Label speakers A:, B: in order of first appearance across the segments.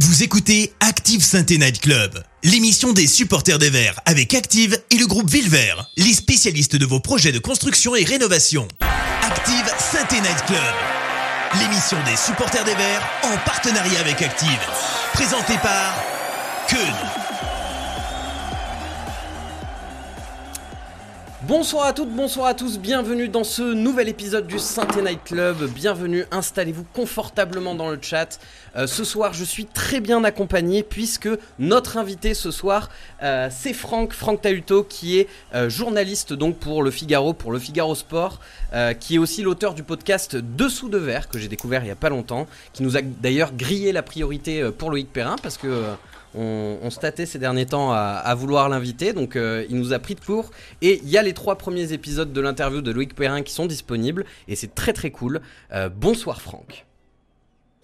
A: Vous écoutez Active Sainte Night Club, l'émission des supporters des Verts avec Active et le groupe Villevert, les spécialistes de vos projets de construction et rénovation. Active Sainte Night Club, l'émission des supporters des Verts en partenariat avec Active, présentée par Keun.
B: Bonsoir à toutes, bonsoir à tous, bienvenue dans ce nouvel épisode du Saint Night Club. Bienvenue, installez-vous confortablement dans le chat. Euh, ce soir, je suis très bien accompagné puisque notre invité ce soir, euh, c'est Franck, Franck Tahuto, qui est euh, journaliste donc pour Le Figaro, pour Le Figaro Sport, qui est aussi l'auteur du podcast Dessous de verre que j'ai découvert il y a pas longtemps, qui nous a d'ailleurs grillé la priorité pour Loïc Perrin parce que on, on, se tâtait ces derniers temps à, vouloir l'inviter, donc euh, il nous a pris de court. Et il y a les trois premiers épisodes de l'interview de Loïc Perrin qui sont disponibles, et c'est très très cool. Euh, bonsoir Franck.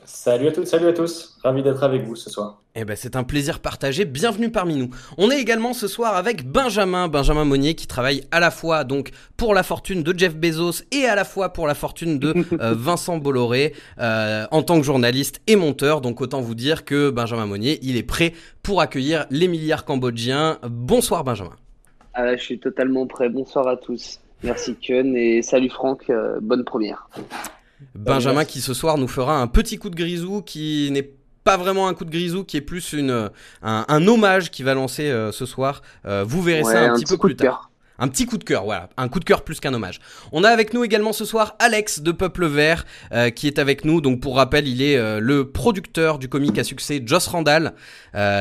C: Salut à toutes, salut à tous. Ravi d'être avec vous ce soir.
B: Eh ben, c'est un plaisir partagé. Bienvenue parmi nous. On est également ce soir avec Benjamin, Benjamin Monnier, qui travaille à la fois donc pour la fortune de Jeff Bezos et à la fois pour la fortune de euh, Vincent Bolloré euh, en tant que journaliste et monteur. Donc autant vous dire que Benjamin Monnier, il est prêt pour accueillir les milliards cambodgiens. Bonsoir Benjamin.
D: Ah, je suis totalement prêt. Bonsoir à tous. Merci Ken et salut Franck. Euh, bonne première.
B: Benjamin qui ce soir nous fera un petit coup de grisou qui n'est pas vraiment un coup de grisou, qui est plus une, un, hommage qui va lancer euh, ce soir. Euh, vous verrez ça un, petit, peu plus tard. Un petit coup de cœur, voilà. Un coup de cœur plus qu'un hommage. On a avec nous également ce soir Alex de Peuple Vert euh, qui est avec nous. Donc pour rappel, il est le producteur du comique à succès Joss Randall.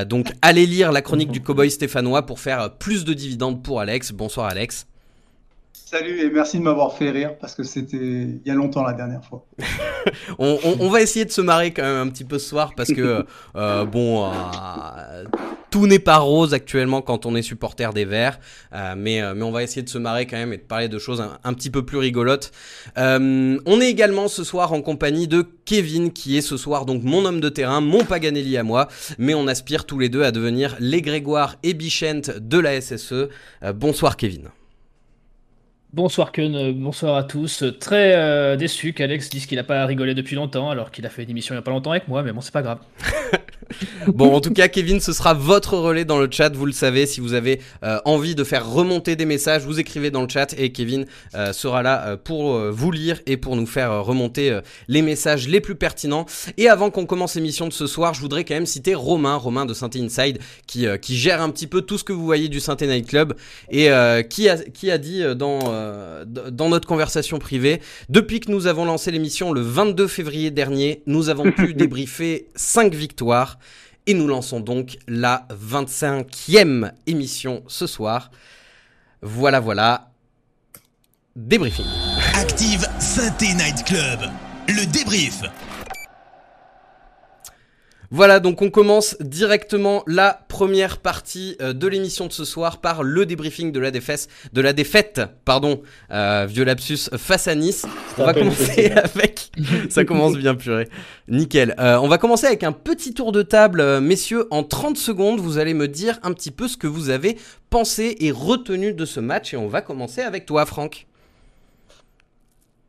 B: donc allez lire la chronique du cowboy stéphanois pour faire plus de dividendes pour Alex. Bonsoir Alex.
E: Salut et merci de m'avoir fait rire parce que c'était il y a longtemps la dernière fois.
B: on, va essayer de se marrer quand même un petit peu ce soir parce que euh, bon, euh, tout n'est pas rose actuellement quand on est supporter des Verts, euh, mais, mais on va essayer de se marrer quand même et de parler de choses un, petit peu plus rigolotes. on est également ce soir en compagnie de Kevin qui est ce soir donc mon homme de terrain, mon Paganelli à moi, mais on aspire tous les deux à devenir les Grégoire et Bichente de la SSE. bonsoir Kevin.
F: Bonsoir Ken, bonsoir à tous. Très euh, déçu qu'Alex dise qu'il n'a pas rigolé depuis longtemps alors qu'il a fait une émission il n'y a pas longtemps avec moi, mais bon, c'est pas grave.
B: bon, en tout cas, Kevin, ce sera votre relais dans le chat. Vous le savez, si vous avez euh, envie de faire remonter des messages, vous écrivez dans le chat et Kevin euh, sera là euh, pour vous lire et pour nous faire remonter les messages les plus pertinents. Et avant qu'on commence l'émission de ce soir, je voudrais quand même citer Romain, Romain de Saint Inside, qui, qui gère un petit peu tout ce que vous voyez du Saint Night Club et qui, a, qui a dit dans, dans notre conversation privée, depuis que nous avons lancé l'émission le 22 février dernier, nous avons pu débriefer 5 victoires. Et nous lançons donc la 25e émission ce soir. Voilà, voilà. Débriefing.
A: Active Synthé Night Club. Le débrief.
B: Voilà, donc on commence directement la première partie euh, de l'émission de ce soir par le débriefing de la défaite, de la défaite, pardon, euh, vieux lapsus face à Nice. On va commencer avec, ça commence bien purée, nickel. Euh, on va commencer avec un petit tour de table, messieurs, en 30 secondes, vous allez me dire un petit peu ce que vous avez pensé et retenu de ce match, et on va commencer avec toi, Franck.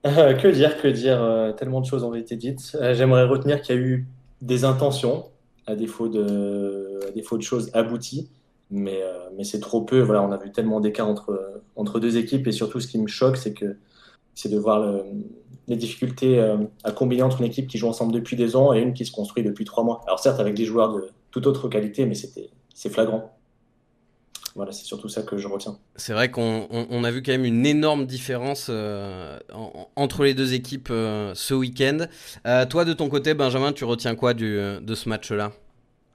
C: que dire, que dire, tellement de choses ont été dites. J'aimerais retenir qu'il y a eu des intentions, à défaut de, choses abouties. Mais, euh, mais c'est trop peu. Voilà, on a vu tellement d'écart entre, entre deux équipes. Et surtout, ce qui me choque, c'est que c'est de voir les difficultés euh, à combiner entre une équipe qui joue ensemble depuis des ans et une qui se construit depuis trois mois. Alors certes, avec des joueurs de toute autre qualité, mais c'est flagrant. Voilà, c'est surtout ça que je retiens.
B: C'est vrai qu'on a vu quand même une énorme différence euh, entre les deux équipes euh, ce week-end. Euh, toi, de ton côté, Benjamin, tu retiens quoi du, de ce match-là?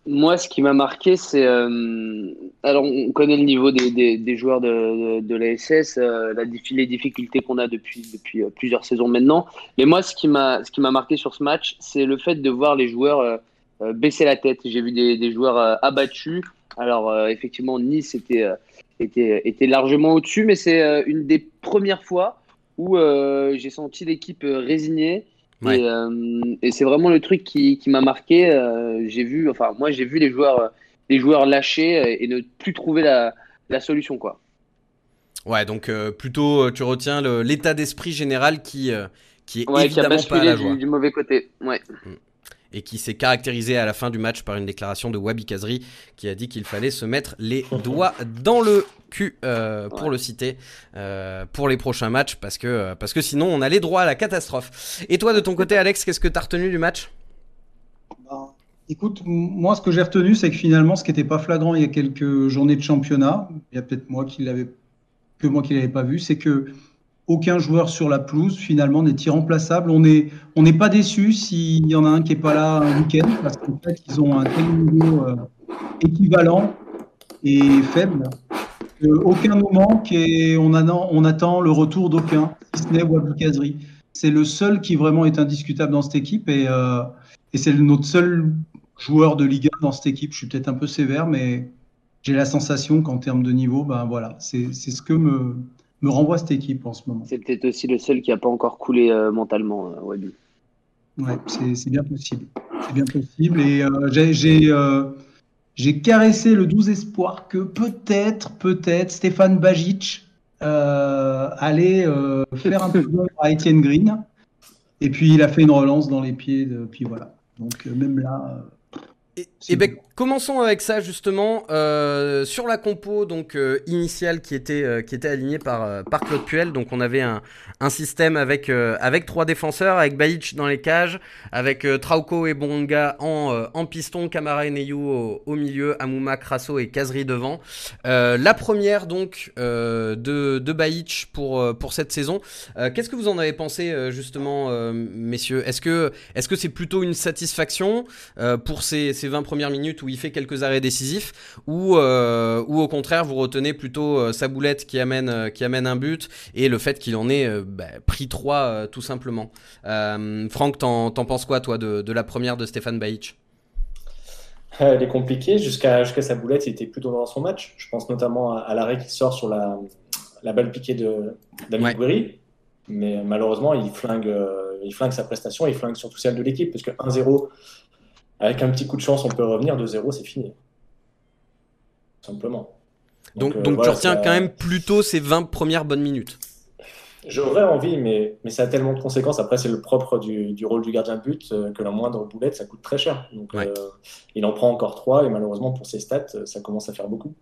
D: Moi, ce qui m'a marqué, c'est. alors, on connaît le niveau des, des, joueurs de, de, la SS, la, les difficultés qu'on a depuis, depuis plusieurs saisons maintenant. Mais moi, ce qui m'a marqué sur ce match, c'est le fait de voir les joueurs baisser la tête. J'ai vu des, des joueurs abattus. Alors, euh, effectivement, Nice était, euh, était, était largement au-dessus, mais c'est euh, une des premières fois où j'ai senti l'équipe résignée. Et, c'est vraiment le truc qui, qui m'a marqué. j'ai vu, enfin, moi, j'ai vu les joueurs, les joueurs lâcher et ne plus trouver la, la solution, quoi.
B: Ouais, donc plutôt, tu retiens l'état d'esprit général qui, qui est évidemment pas à la
D: Du, du mauvais côté. Ouais. Mm.
B: Et qui s'est caractérisé à la fin du match par une déclaration de Wabi Kazri qui a dit qu'il fallait se mettre les doigts dans le cul euh, pour le citer euh, pour les prochains matchs parce que parce que sinon on a les droits à la catastrophe. Et toi de ton côté Alex, qu'est-ce que tu as retenu du match?
E: Bah, Écoute, moi ce que j'ai retenu c'est que finalement ce qui n'était pas flagrant il y a quelques journées de championnat, il y a peut-être moi qui l'avais que moi qui l'avais pas vu, c'est que aucun joueur sur la pelouse finalement n'est irremplaçable. On n'est on n'est pas déçu s'il y en a un qui est pas là un week-end parce qu'en fait ils ont un tel niveau euh, équivalent et faible aucun moment qui on, on, attend le retour d'aucun, si ce n'est Wabi. C'est le seul qui vraiment est indiscutable dans cette équipe et, euh, et c'est notre seul joueur de Ligue 1 dans cette équipe. Je suis peut-être un peu sévère, mais j'ai la sensation qu'en termes de niveau, ben voilà, c'est ce que me, me renvoie cette équipe en ce moment.
D: C'est peut-être aussi le seul qui n'a pas encore coulé euh, mentalement, euh, Wabi.
E: Ouais, c'est bien possible. C'est bien possible. Et euh, j'ai j'ai caressé le 12 espoir que peut-être, peut-être Stéphane Bajic allait faire un peu à Étienne Green. Et puis il a fait une relance dans les pieds. De, puis voilà. Donc même là.
B: et, et ben, Commençons avec ça justement euh, sur la compo donc euh, initiale qui était euh, qui était alignée par par Claude Puel. Donc on avait un, un système avec avec trois défenseurs, avec Baïch dans les cages, avec Trauco et Bonga en en piston, Camara et Neyou au, au, milieu, Amouma, Crasso et Kazri devant. la première donc de de Baïch pour pour cette saison. Qu'est-ce que vous en avez pensé justement messieurs? Est-ce que est-ce que c'est plutôt une satisfaction pour ces ces 20 premières minutes où il fait quelques arrêts décisifs, ou, euh, ou au contraire vous retenez plutôt euh, sa boulette qui amène, euh, qui amène un but et le fait qu'il en ait bah, pris trois tout simplement. Franck, t'en, penses quoi toi de, la première de Stéphane Baïch
C: Elle est compliquée. Jusqu'à jusqu'à sa boulette, il était plutôt dans son match. Je pense notamment à, l'arrêt qui sort sur la, la balle piquée de d'Amiguri. Mais malheureusement, il flingue, il flingue sa prestation, il flingue surtout celle de l'équipe, parce que 1-0 avec un petit coup de chance, on peut revenir de zéro, c'est fini. simplement.
B: Donc, donc, euh, tu retiens quand même plutôt ces 20 premières bonnes minutes.
C: J'aurais envie, mais, mais ça a tellement de conséquences. Après, c'est le propre du, du, rôle du gardien de but euh, que la moindre boulette, ça coûte très cher. Donc, euh, il en prend encore 3 et malheureusement, pour ses stats, ça commence à faire beaucoup.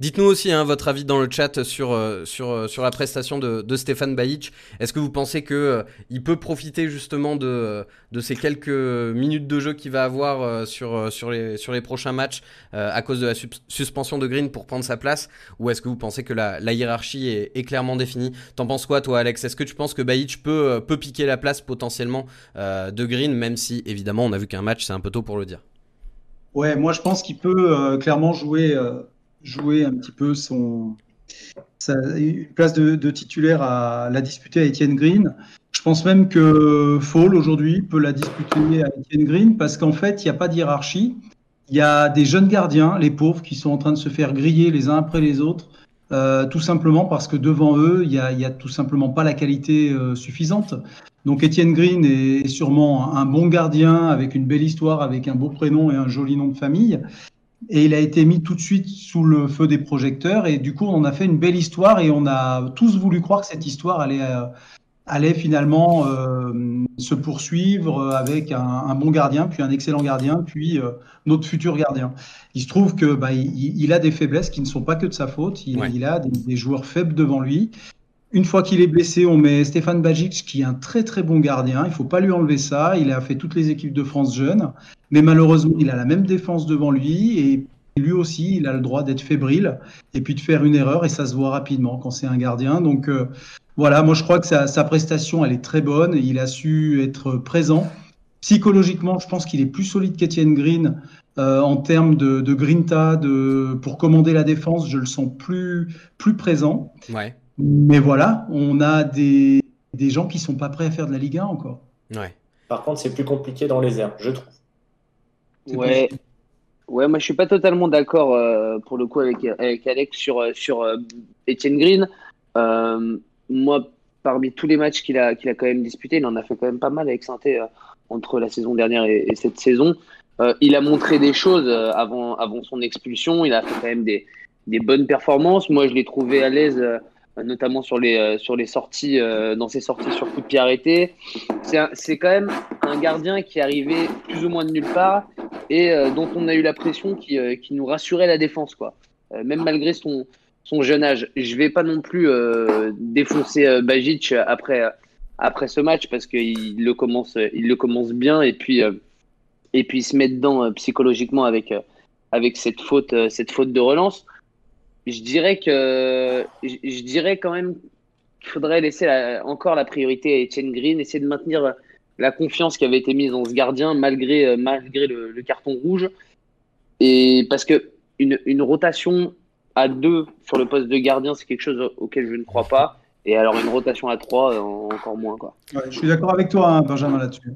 B: Dites-nous aussi hein, votre avis dans le chat sur, euh, euh, la prestation de, Stéphane Bajic. Est-ce que vous pensez qu'il euh, peut profiter justement de, ces quelques minutes de jeu qu'il va avoir sur, les, prochains matchs à cause de la suspension de Green pour prendre sa place? Ou est-ce que vous pensez que la, hiérarchie est, clairement définie? T'en penses quoi toi Alex? Est-ce que tu penses que Bajic peut, peut piquer la place potentiellement de Green même si évidemment on a vu qu'un match c'est un peu tôt pour le dire?
E: Ouais, moi je pense qu'il peut clairement jouer jouer un petit peu son sa, place de, titulaire à la disputer à Etienne Green. Je pense même que Fall aujourd'hui peut la disputer à Etienne Green parce qu'en fait, il n'y a pas de hiérarchie. Il y a des jeunes gardiens, les pauvres, qui sont en train de se faire griller les uns après les autres, euh, tout simplement parce que devant eux, il n'y a, tout simplement pas la qualité euh, suffisante. Donc Etienne Green est sûrement un bon gardien avec une belle histoire, avec un beau prénom et un joli nom de famille et il a été mis tout de suite sous le feu des projecteurs et du coup on a fait une belle histoire et on a tous voulu croire que cette histoire allait euh, allait finalement euh, se poursuivre avec un, bon gardien puis un excellent gardien puis euh, notre futur gardien. Il se trouve que bah, il, a des faiblesses qui ne sont pas que de sa faute. Il, a des, des, joueurs faibles devant lui une fois qu'il est blessé, on met Stéphane Bajic, qui est un très très bon gardien. Il faut pas lui enlever ça. Il a fait toutes les équipes de France jeunes. Mais malheureusement, il a la même défense devant lui. Et lui aussi, il a le droit d'être fébrile et puis de faire une erreur. Et ça se voit rapidement quand c'est un gardien. Donc euh, voilà, moi je crois que sa, prestation, elle est très bonne. Il a su être présent. Psychologiquement, je pense qu'il est plus solide qu'Etienne Green euh, en termes de, de grinta, de, pour commander la défense. Je le sens plus, plus présent.
B: Ouais.
E: Mais voilà, on a des, des gens qui sont pas prêts à faire de la Ligue 1 encore.
B: Ouais.
C: Par contre, c'est plus compliqué dans les airs, je trouve.
D: Ouais. Ouais, moi je suis pas totalement d'accord euh, pour le coup avec, avec Alex sur, euh, sur euh, Etienne Green. moi, parmi tous les matchs qu'il a, qu'il a quand même disputés, il en a fait quand même pas mal avec saint entre la saison dernière et, et cette saison. il a montré des choses avant, avant son expulsion. Il a fait quand même des, des bonnes performances. Moi, je l'ai trouvé à l'aise notamment sur les, euh, sur les sorties, euh, dans ses sorties sur coup de pied arrêté. C'est quand même un gardien qui arrivait plus ou moins de nulle part et euh, dont on a eu la pression qui, euh, qui nous rassurait la défense, quoi. Euh, même malgré son, son jeune âge. Je vais pas non plus euh, défoncer euh, Bajic après, après ce match parce qu'il le commence, il le commence bien et puis, euh, et puis il se met dedans euh, psychologiquement avec, euh, avec cette faute, euh, cette faute de relance. Je dirais que, je, dirais quand même qu'il faudrait laisser la- encore la priorité à Etienne Green, essayer de maintenir la confiance qui avait été mise dans ce gardien malgré, euh, malgré le, carton rouge. Et parce que une, une rotation à deux sur le poste de gardien, c'est quelque chose auquel je ne crois pas. Et alors une rotation à trois, euh, encore moins. Quoi.
E: Je suis d'accord avec toi, hein, Benjamin, là-dessus.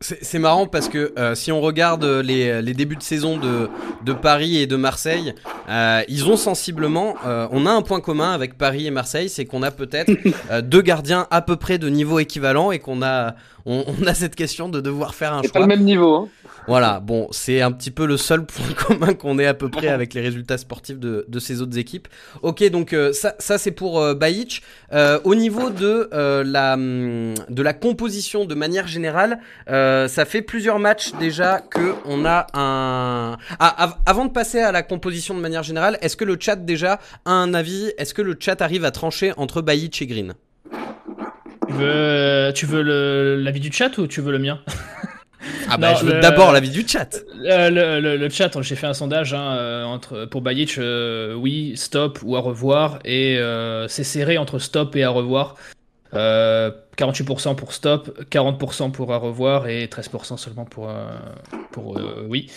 B: C'est marrant parce que euh, si on regarde les, les débuts de saison de, de Paris et de Marseille, euh, ils ont sensiblement, euh, on a un point commun avec Paris et Marseille, c'est qu'on a peut-être euh, deux gardiens à peu près de niveau équivalent et qu'on a, on, on a cette question de devoir faire un
D: C'est pas
B: choix.
D: le même niveau. Hein.
B: Voilà, bon, c'est un petit peu le seul point commun qu'on ait à peu près avec les résultats sportifs de, ces autres équipes. Ok, donc euh, ça, ça c'est pour euh. Euh, au niveau de, euh, la, hum, de la composition de manière générale, ça fait plusieurs matchs déjà que on a un. Ah, av- avant de passer à la composition de manière générale, est-ce que le chat déjà a un avis? Est-ce que le chat arrive à trancher entre Bajic et Green?
F: Tu veux, tu veux l'avis du chat ou tu veux le mien?
B: Ah bah,
F: Non,
B: je veux
F: le-
B: d'abord l'avis du chat.
F: Euh, le, le- le chat, j'ai fait un sondage hein, euh, entre, pour Bajic, euh, oui, stop ou à revoir, et euh, c'est serré entre stop et à revoir. Euh, 48% pour stop, 40% pour à revoir et 13% seulement pour, pour oui.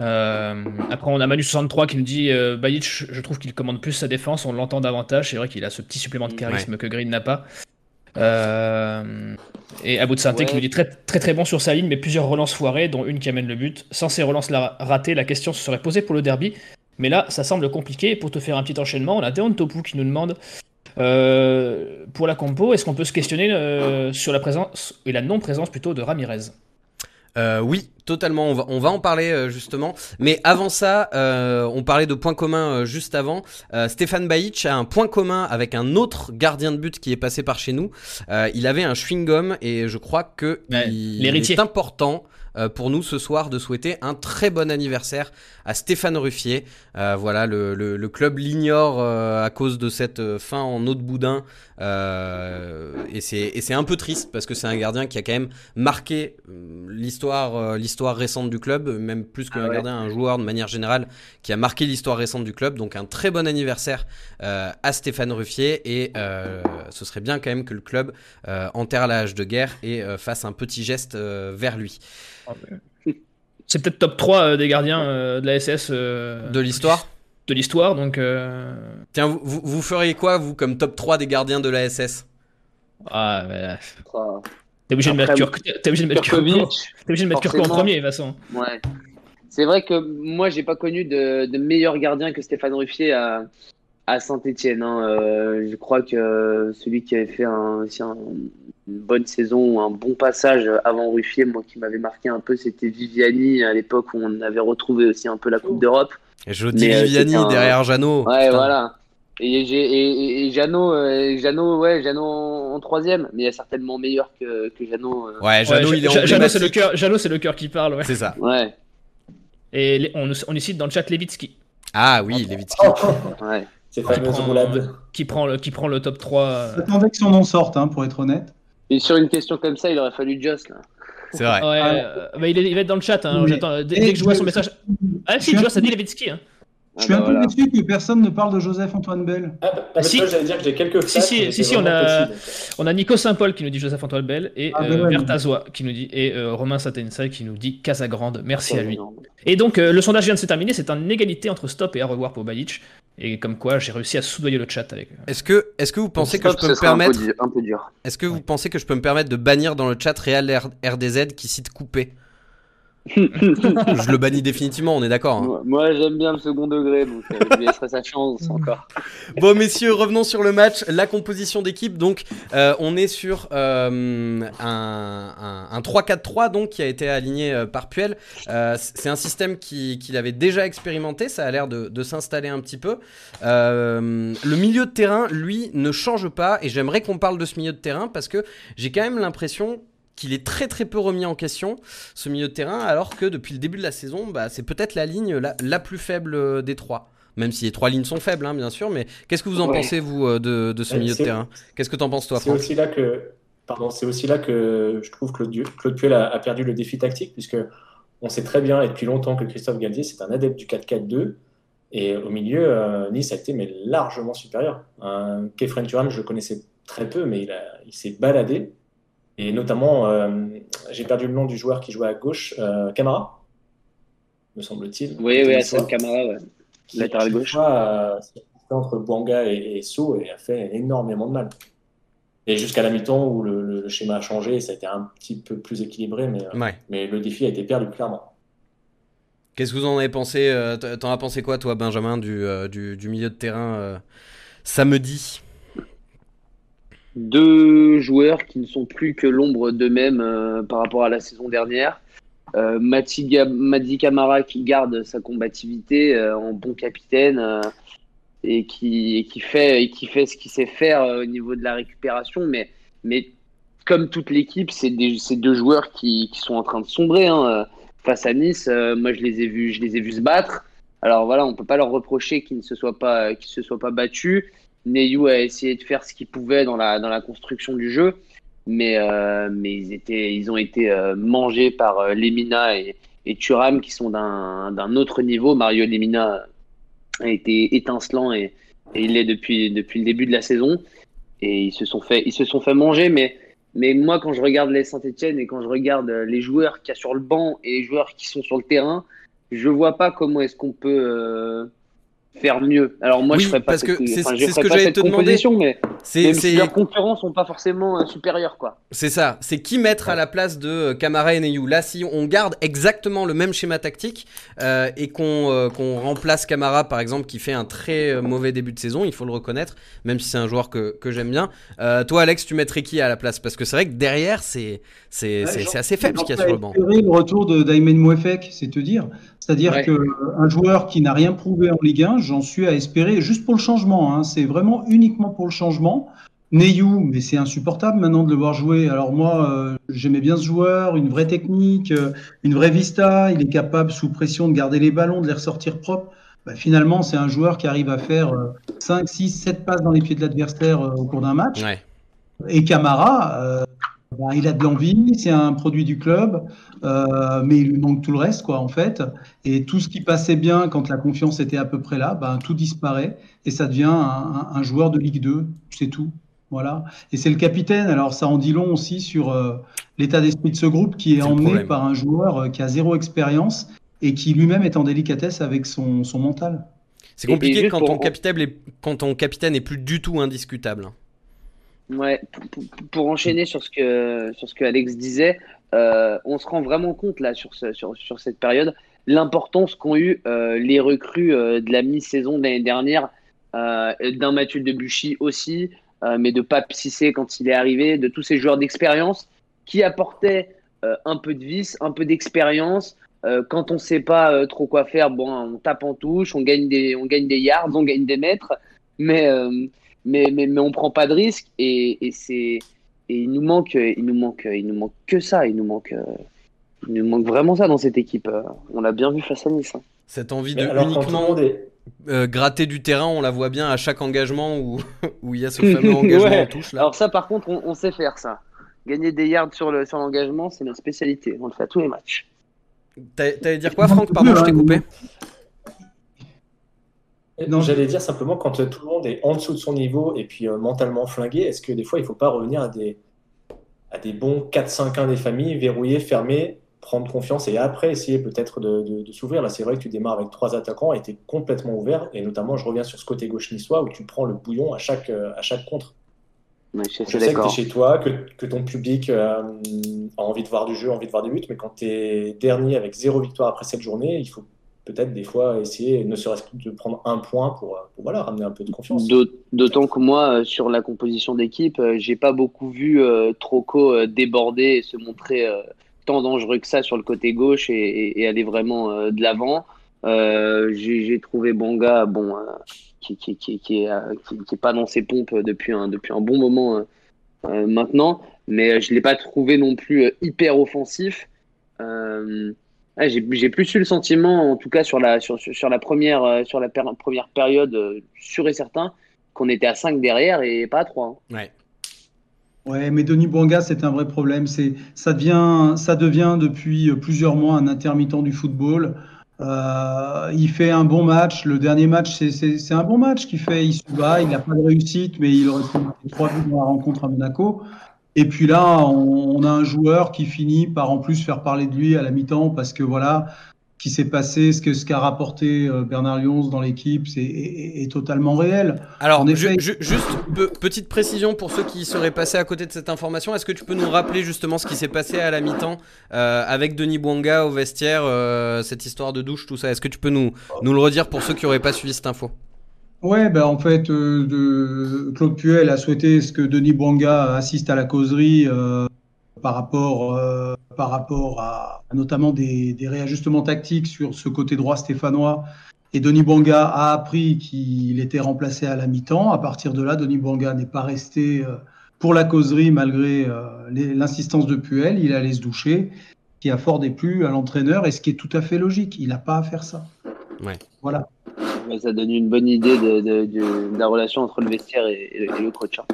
F: Euh, après, on a Manu63 qui nous dit euh, Bajic, je trouve qu'il commande plus sa défense, on l'entend davantage. C'est vrai qu'il a ce petit supplément de charisme que Green n'a pas. Euh, et Abou de Sainté qui nous dit très, très très bon sur sa ligne, mais plusieurs relances foirées, dont une qui amène le but. Sans ces relances ratées, la question se serait posée pour le derby. Mais là, ça semble compliqué. Et pour te faire un petit enchaînement, on a Deon Topu qui nous demande euh, pour la compo, est-ce qu'on peut se questionner euh, sur la présence et la non-présence plutôt de Ramirez?
B: Euh, oui, totalement. On va, on va en parler euh, justement. Mais avant ça, euh, on parlait de points communs euh, juste avant. Euh, Stéphane Bajic a un point commun avec un autre gardien de but qui est passé par chez nous. Euh, il avait un chewing-gum et je crois que
F: Ouais,
B: il
F: l'héritier.
B: est important. Euh, pour nous ce soir de souhaiter un très bon anniversaire à Stéphane Ruffier. Euh, voilà, le, le- le club l'ignore euh, à cause de cette fin en eau de boudin. Et c'est un peu triste parce que c'est un gardien qui a quand même marqué l'histoire l'histoire récente du club, même plus qu'un
D: Ah ouais.
B: gardien, un joueur de manière générale qui a marqué l'histoire récente du club. Donc un très bon anniversaire à Stéphane Ruffier et ce serait bien quand même que le club enterre la hache de guerre et fasse un petit geste vers lui.
F: C'est peut-être top 3 euh, des gardiens euh, de la SS euh,
B: De l'histoire
F: de l'histoire, donc euh,
B: Tiens, vous, vous, vous feriez quoi, vous, comme top 3 des gardiens de la SS
F: ah, mais,
D: Ah,
F: t'es obligé de mettre
D: Après,
F: Kurk- t'es obligé de mettre Kurko,
D: Kurkovic,
F: t'es obligé de mettre Kurko en premier de toute façon.
D: Ouais. C'est vrai que moi, j'ai pas connu de, de meilleur gardien que Stéphane Ruffier à, à Saint-Etienne. je crois que celui qui avait fait un, aussi un- une bonne saison, un bon passage avant Ruffier, moi qui m'avait marqué un peu, c'était Viviani à l'époque où on avait retrouvé aussi un peu la Coupe d'Europe.
B: Et je dis
D: Mais, euh,
B: Viviani
D: un-
B: derrière Jeannot.
D: Ouais,
B: Putain.
D: voilà. Et, et, et, et Jeannot, euh, Jeannot, ouais, Jeannot en, en troisième, mais il est certainement meilleur que, que Jeannot. euh.
B: Ouais, Jeannot,
F: Ouais,
B: il est
F: Jeannot, c'est le cœur, Jeannot, c'est le cœur qui parle, ouais.
B: C'est ça.
D: Ouais,
F: Et les- on, on y cite dans le chat Levitsky,
B: Ah oui, Levitsky.
D: ouais.
C: Ces
F: qui prend, qui prend le, qui prend le top 3. euh,
E: J'attendais que son nom sorte, hein, pour être honnête.
D: Et sur une question comme ça, il aurait fallu Joss, là.
B: C'est vrai.
F: Ouais,
E: Ah.
F: euh, bah, il, est- il va être dans le chat. Hein, dès, que je vois
E: je-
F: son message. Ah,
E: je
F: si,
E: un
F: vois, ça dit Levitsky. Hein.
E: Je suis
D: Ah
E: un
D: bah
E: peu
D: voilà.
E: déçu que personne ne parle de Joseph-Antoine Bell.
C: Ah, bah, bah,
F: Si.
C: j'allais dire que j'ai quelques
F: Si, si, si, si, on a-. On a Nico Saint-Paul qui nous dit Joseph-Antoine Bell et
E: Ah, bah
F: euh,
E: ouais,
F: Bert
E: mais-
F: Azois qui nous dit et euh, Romain Satensai qui nous dit Casagrande. Merci à lui. Et donc, euh, le sondage vient de se terminer. C'est une égalité entre stop et à revoir pour Bajic. Et comme quoi, j'ai réussi à soudoyer le chat avec.
B: Est-ce que, est-ce que vous pensez que je
D: Stop,
B: peux me permettre,
D: dur- un peu dur.
B: est-ce que vous pensez que je peux me permettre de bannir dans le chat Real RDZ qui cite coupé? Je le bannis définitivement, on est d'accord. hein.
D: Moi, moi, j'aime bien le second degré, donc euh, je lui laisserai sa chance encore.
B: Bon messieurs, revenons sur le match, la composition d'équipe. Donc euh, on est sur euh, un, un- un 3-4-3 donc qui a été aligné par Puel. C'est un système qui- qu'il avait déjà expérimenté, ça a l'air de, de s'installer un petit peu. Le milieu de terrain, lui, ne change pas et j'aimerais qu'on parle de ce milieu de terrain parce que j'ai quand même l'impression qu'il est très très peu remis en question, ce milieu de terrain, alors que depuis le début de la saison, bah, c'est peut-être la ligne la, plus faible des trois. Même si les trois lignes sont faibles, hein, bien sûr, mais qu'est-ce que vous en pensez, vous, de, de ce milieu de terrain? Qu'est-ce que tu en penses, toi,
C: C'est aussi là que, pardon, c'est aussi là que je trouve que Claude, Puel a, a, perdu le défi tactique, puisque on sait très bien et depuis longtemps que Christophe Galtier, c'est un adepte du 4-4-2. Et au milieu, euh, Nice a été mais largement supérieur. Un Kefren Turan, je le connaissais très peu, mais il, s'est baladé. Et notamment, euh, j'ai perdu le nom du joueur qui jouait à gauche, euh, Camara, me semble-t-il.
D: Oui, oui, Hassan Camara, ouais. latéral gauche.
C: entre Bouanga et, et et a fait énormément de mal. Et jusqu'à la mi-temps où le, schéma a changé, ça a été un petit peu plus équilibré, mais, mais le défi a été perdu clairement.
B: Qu'est-ce que vous en avez pensé euh, T'en as pensé quoi, toi, Benjamin, du, euh, du, milieu de terrain euh, samedi?
D: Deux joueurs qui ne sont plus que l'ombre d'eux-mêmes par rapport à la saison dernière. Madi Camara qui garde sa combativité en bon capitaine et qui, qui, fait, qui fait ce qu'il sait faire au niveau de la récupération. Mais, mais comme toute l'équipe, c'est deux joueurs qui, sont en train de sombrer. Hein face à Nice, euh, moi je les ai vus, je les ai vus se battre. Alors voilà, on peut pas leur reprocher qu'ils ne se soient pas, qu'ils se soient pas battus. Neyou a essayé de faire ce qu'il pouvait dans la dans la construction du jeu, mais euh, mais ils étaient, ils ont été euh, mangés par Lemina et, et Thuram qui sont d'un autre niveau. Mario Lemina a été étincelant et, il est depuis depuis le début de la saison et ils se sont fait ils se sont manger, mais mais moi, quand je regarde les Saint-Etienne et quand je regarde euh, les joueurs qu'il y a sur le banc et les joueurs qui sont sur le terrain, je vois pas comment est-ce qu'on peut euh, faire mieux. Alors moi, je ferais pas
B: parce que c'est ce
D: que
B: j'allais te demander.
D: Mais, si leurs concurrents sont pas forcément euh, supérieurs, quoi.
B: C'est ça. C'est qui mettre à la place de euh, Camara et Neyou. Là, si on garde exactement le même schéma tactique euh, et qu'on qu'on remplace Camara, par exemple, qui fait un très mauvais début de saison, il faut le reconnaître, même si c'est un joueur que, que j'aime bien. toi, Alex, tu mettrais qui à la place? Parce que c'est vrai que derrière, c'est c'est assez faible ce qu'il y a sur le banc.
E: Le retour de Daimen Mouefek, c'est te dire. C'est-à-dire qu'un joueur qui n'a rien prouvé en Ligue 1, j'en suis à espérer, juste pour le changement, hein, c'est vraiment uniquement pour le changement. Neyou, mais c'est insupportable maintenant de le voir jouer. Alors moi, euh, j'aimais bien ce joueur, une vraie technique, euh, une vraie vista, il est capable sous pression de garder les ballons, de les ressortir propres. Bah, finalement, c'est un joueur qui arrive à faire 5, 6, 7 passes dans les pieds de l'adversaire euh, au cours d'un match. Et Camara, bah, il a de l'envie, c'est un produit du club, euh, mais il lui manque tout le reste, quoi, en fait. Et tout ce qui passait bien quand la confiance était à peu près là, bah, tout disparaît et ça devient un, joueur de Ligue 2, c'est tout. Voilà. Et c'est le capitaine, alors ça en dit long aussi sur euh, l'état d'esprit de ce groupe qui est, emmené par un joueur euh, qui a zéro expérience et qui lui-même est en délicatesse avec son, son mental.
B: C'est compliqué quand, ton capitaine est, quand ton capitaine est plus du tout indiscutable.
D: Ouais, pour, enchaîner sur ce que sur ce que Alex disait, euh, on se rend vraiment compte là sur sur, sur cette période l'importance qu'ont eu euh, les recrues euh, de la mi-saison de l'année dernière, d'un Mathieu Debuchy aussi, mais de Pape Cissé quand il est arrivé, de tous ces joueurs d'expérience qui apportaient un peu de vis, un peu d'expérience. quand on ne sait pas trop quoi faire, bon, on tape en touche, on gagne des on gagne des yards, on gagne des mètres, mais mais, mais, mais on prend pas de risque et, et c'est et il nous manque il nous manque il nous manque que ça il nous manque il nous manque vraiment ça dans cette équipe on l'a bien vu face à Nice hein.
B: cette envie de uniquement euh, gratter du terrain on la voit bien à chaque engagement où où il y a ce fameux engagement en touche là.
D: Alors ça par contre on, sait faire ça. Gagner des yards sur le sur l'engagement c'est notre spécialité. On le fait à tous les matchs.
B: T'allais dire quoi Franck? Pardon je t'ai coupé
C: J'allais dire simplement, quand tout le monde est en dessous de son niveau et puis euh, mentalement flingué, est-ce que des fois, il ne faut pas revenir à des, à des bons 4-5-1 des familles, verrouiller, fermer, prendre confiance et après essayer peut-être de, de, s'ouvrir? Là, c'est vrai que tu démarres avec trois attaquants et tu es complètement ouvert. Et notamment, je reviens sur ce côté gauche niçois où tu prends le bouillon à chaque, euh, à chaque contre. je, sais que tu es chez toi, que, que ton public euh, a envie de voir du jeu, envie de voir des buts, mais quand tu es dernier avec zéro victoire après cette journée, il faut peut-être des fois essayer, ne serait-ce que de prendre un point pour, voilà, ramener un peu de confiance.
D: D'autant que moi, euh, sur la composition d'équipe, euh, j'ai pas beaucoup vu euh, Troco déborder et se montrer tant dangereux que ça sur le côté gauche et, aller vraiment de l'avant. j'ai trouvé Bonga, bon, qui, qui, qui, qui, est, pas dans ses pompes depuis un, depuis un bon moment maintenant. mais je l'ai pas trouvé non plus hyper offensif. J'ai plus eu le sentiment, en tout cas sur la, sur, sur la, première, sur la première période, sûr et certain, qu'on était à 5 derrière et pas à 3.
B: Hein. Ouais.
E: Ouais, mais Denis Bouanga, c'est un vrai problème. C'est, ça devient, ça devient depuis plusieurs mois un intermittent du football. Euh, il fait un bon match. Le dernier match, c'est un bon match qu'il fait. Il se bat, il n'a pas de réussite, mais il aurait fait trois buts dans la rencontre à Monaco. Et puis là, on, a un joueur qui finit par en plus faire parler de lui à la mi-temps parce que voilà, qui s'est passé, ce ce qu'a rapporté euh, Bernard Lyons dans l'équipe, c'est est, totalement réel.
B: Alors, juste petite précision pour ceux qui seraient passés à côté de cette information, est-ce que tu peux nous rappeler justement ce qui s'est passé à la mi-temps euh, avec Denis Bouanga au vestiaire, euh, cette histoire de douche, tout ça? Est-ce que tu peux nous, nous le redire pour ceux qui n'auraient pas suivi cette info?
E: Ouais, ben en fait, de, Claude Puel a souhaité ce que Denis Bouanga assiste à la causerie par rapport, euh, par rapport à, notamment des, réajustements tactiques sur ce côté droit stéphanois. Et Denis Bouanga a appris qu'il était remplacé à la mi-temps. À partir de là, Denis Bouanga n'est pas resté euh, pour la causerie malgré euh, l'insistance de Puel. Il allait se doucher, qui a fort déplu à l'entraîneur, et ce qui est tout à fait logique. Il n'a pas à faire ça.
B: Ouais.
E: Voilà.
D: Ça donne une bonne idée de, la relation entre le vestiaire et, le coach. Hein.